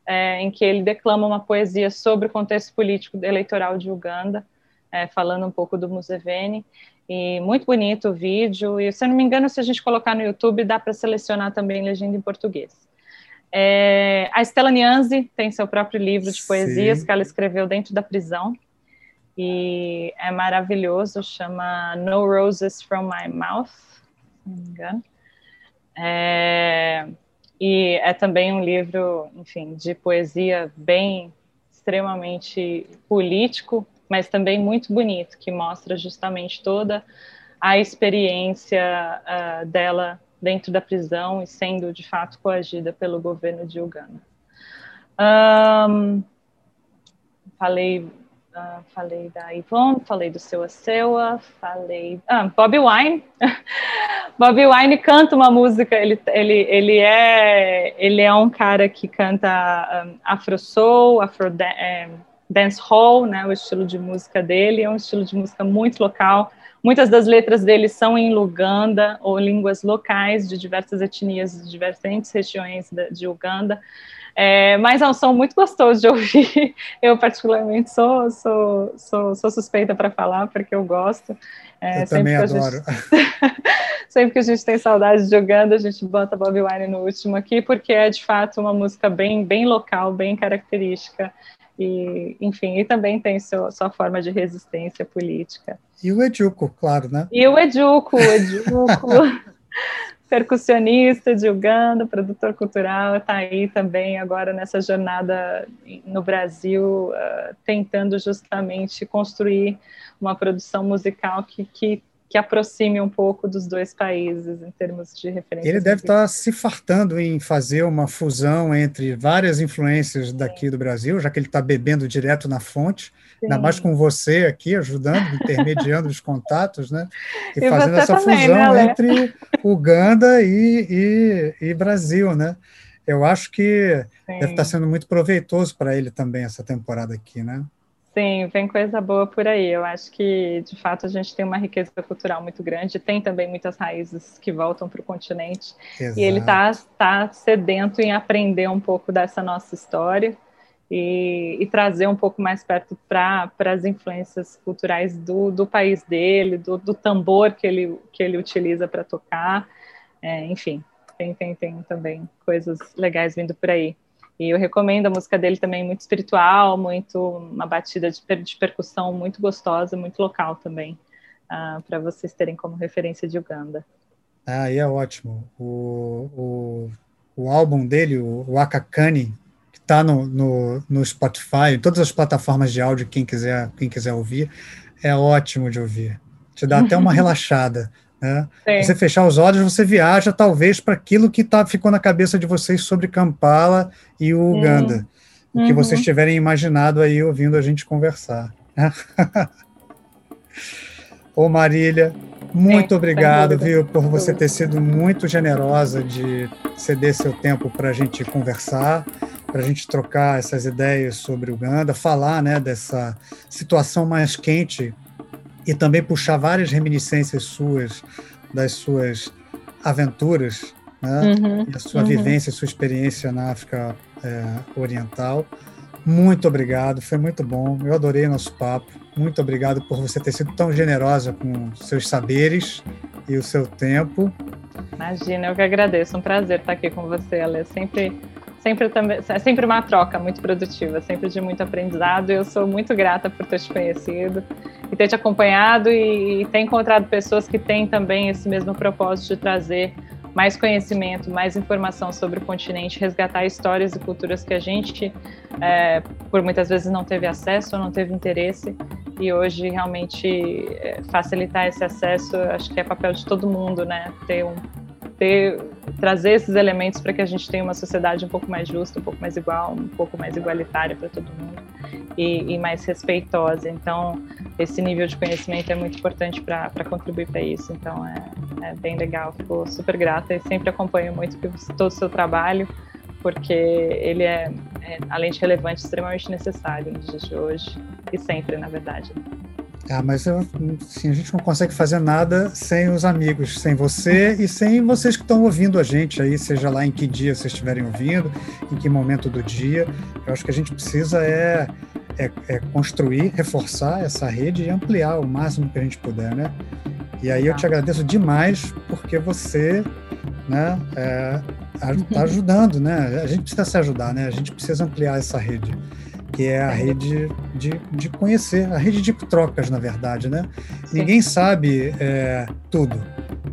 é, em que ele declama uma poesia sobre o contexto político eleitoral de Uganda, é, falando um pouco do Museveni. E muito bonito o vídeo. E se eu não me engano, se a gente colocar no YouTube, dá para selecionar também legenda em português. É, a Stella Nianzi tem seu próprio livro de poesias Sim. que ela escreveu dentro da prisão e é maravilhoso, chama No Roses from My Mouth, se não me engano. É, e é também um livro, enfim, de poesia bem extremamente político, mas também muito bonito, que mostra justamente toda a experiência uh, dela dentro da prisão e sendo de fato coagida pelo governo de Uganda. Um, falei Uh, falei da Ivone, falei do Seu Seua, falei. Ah, Bob Wine. Bob Wine canta uma música, ele, ele, ele, é, ele é um cara que canta um, Afro Soul, Afro é, Dance Hall, né, o estilo de música dele, é um estilo de música muito local. Muitas das letras dele são em Luganda, ou línguas locais de diversas etnias, de diferentes regiões de Uganda. É, mas é um som muito gostoso de ouvir. Eu, particularmente, sou, sou, sou, sou suspeita para falar, porque eu gosto. É, eu também adoro. Gente, sempre que a gente tem saudade de Uganda, a gente bota Bob Wine no último aqui, porque é, de fato, uma música bem, bem local, bem característica. E, enfim, e também tem seu, sua forma de resistência política. E o Educo, claro, né? E o Educo, o Educo. percussionista de Uganda, produtor cultural, está aí também agora nessa jornada no Brasil, uh, tentando justamente construir uma produção musical que, que, que, aproxime um pouco dos dois países em termos de referência. Ele deve estar tá se fartando em fazer uma fusão entre várias influências daqui do Brasil, já que ele está bebendo direto na fonte ainda mais com você aqui ajudando, intermediando os contatos, né? E, e fazendo essa também, fusão né, entre Uganda e, e, e, Brasil, né? Eu acho que Sim. deve estar sendo muito proveitoso para ele também essa temporada aqui, né? Sim, vem coisa boa por aí. Eu acho que, de fato, a gente tem uma riqueza cultural muito grande. Tem também muitas raízes que voltam para o continente. Exato. E ele está tá sedento em aprender um pouco dessa nossa história e, e trazer um pouco mais perto para as influências culturais do, do país dele, do, do tambor que ele, que ele utiliza para tocar. É, enfim, tem, tem, tem também coisas legais vindo por aí. E eu recomendo a música dele também, muito espiritual, muito uma batida de, de percussão muito gostosa, muito local também, uh, ah, para vocês terem como referência de Uganda. Ah, e é ótimo. O, o, o álbum dele, o, o Akakani, que está no, no, no Spotify, em todas as plataformas de áudio, quem quiser, quem quiser ouvir, é ótimo de ouvir. Te dá até uma relaxada. Né? Você fechar os olhos, você viaja talvez para aquilo que tá, ficou na cabeça de vocês sobre Kampala e o Uganda. Uhum. O que vocês uhum. tiverem imaginado aí ouvindo a gente conversar. Né? Ô Marília, muito obrigado, viu, por você ter sido muito generosa de ceder seu tempo para a gente conversar, para a gente trocar essas ideias sobre Uganda, falar né, dessa situação mais quente e também puxar várias reminiscências suas, das suas aventuras, né? Uhum, a sua uhum. vivência, sua experiência na África é, Oriental. Muito obrigado, foi muito bom. Eu adorei nosso papo. Muito obrigado por você ter sido tão generosa com seus saberes e o seu tempo. Imagina, eu que agradeço. Um prazer estar aqui com você, Ale. Sempre sempre também é sempre uma troca muito produtiva, sempre de muito aprendizado. Eu sou muito grata por ter te conhecido e ter te acompanhado e, e ter encontrado pessoas que têm também esse mesmo propósito de trazer mais conhecimento, mais informação sobre o continente, resgatar histórias e culturas que a gente, é, por muitas vezes, não teve acesso ou não teve interesse, e hoje realmente é, facilitar esse acesso, acho que é papel de todo mundo, né? Ter um ter trazer esses elementos para que a gente tenha uma sociedade um pouco mais justa, um pouco mais igual, um pouco mais igualitária para todo mundo e, e, mais respeitosa. Então, esse nível de conhecimento é muito importante para contribuir para isso. Então, é, é, bem legal. Fico super grata e sempre acompanho muito todo o seu trabalho, porque ele é, é além de relevante, extremamente necessário nos dias de hoje e sempre, na verdade. Ah, mas eu, assim, a gente não consegue fazer nada sem os amigos, sem você e sem vocês que estão ouvindo a gente aí, seja lá em que dia vocês estiverem ouvindo, em que momento do dia. Eu acho que a gente precisa é, é, é construir, reforçar essa rede e ampliar o máximo que a gente puder, né? E aí eu te agradeço demais porque você né, é, está ajudando, né? A gente precisa se ajudar, né? A gente precisa ampliar essa rede que é a rede de, de conhecer, a rede de trocas, na verdade, né? Sim. Ninguém sabe é, tudo,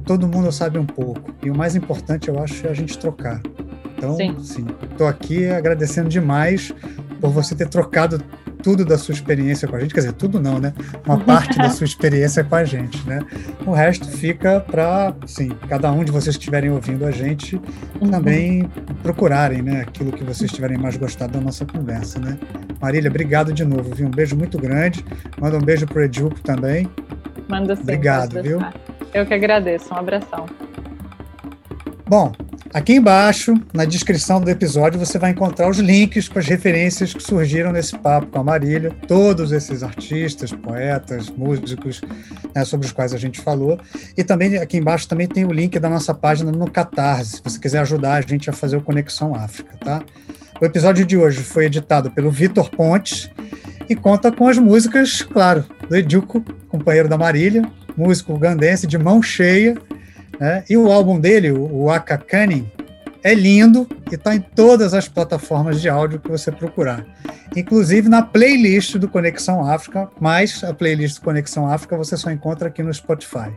todo mundo sabe um pouco, e o mais importante, eu acho, é a gente trocar. Então, sim, estou aqui agradecendo demais por você ter trocado tudo da sua experiência com a gente, quer dizer, tudo não, né? Uma parte da sua experiência com a gente, né? O resto fica para, sim, cada um de vocês que estiverem ouvindo a gente uhum. também procurarem, né? Aquilo que vocês tiverem mais gostado da nossa conversa, né? Marília, obrigado de novo, viu? Um beijo muito grande. Manda um beijo pro Educo também. Manda sim. Obrigado, viu? Eu que agradeço. Um abração. Bom, Aqui embaixo, na descrição do episódio, você vai encontrar os links com as referências que surgiram nesse papo com a Marília, todos esses artistas, poetas, músicos, né, sobre os quais a gente falou. E também aqui embaixo também tem o link da nossa página no Catarse, se você quiser ajudar a gente a fazer o Conexão África, tá? O episódio de hoje foi editado pelo Vitor Pontes e conta com as músicas, claro, do Educo, companheiro da Marília, músico ugandense de mão cheia, né? E o álbum dele, o Aka Cunning, é lindo e está em todas as plataformas de áudio que você procurar. Inclusive na playlist do Conexão África, mas a playlist do Conexão África você só encontra aqui no Spotify.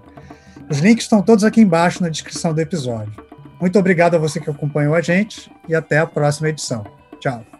Os links estão todos aqui embaixo na descrição do episódio. Muito obrigado a você que acompanhou a gente e até a próxima edição. Tchau.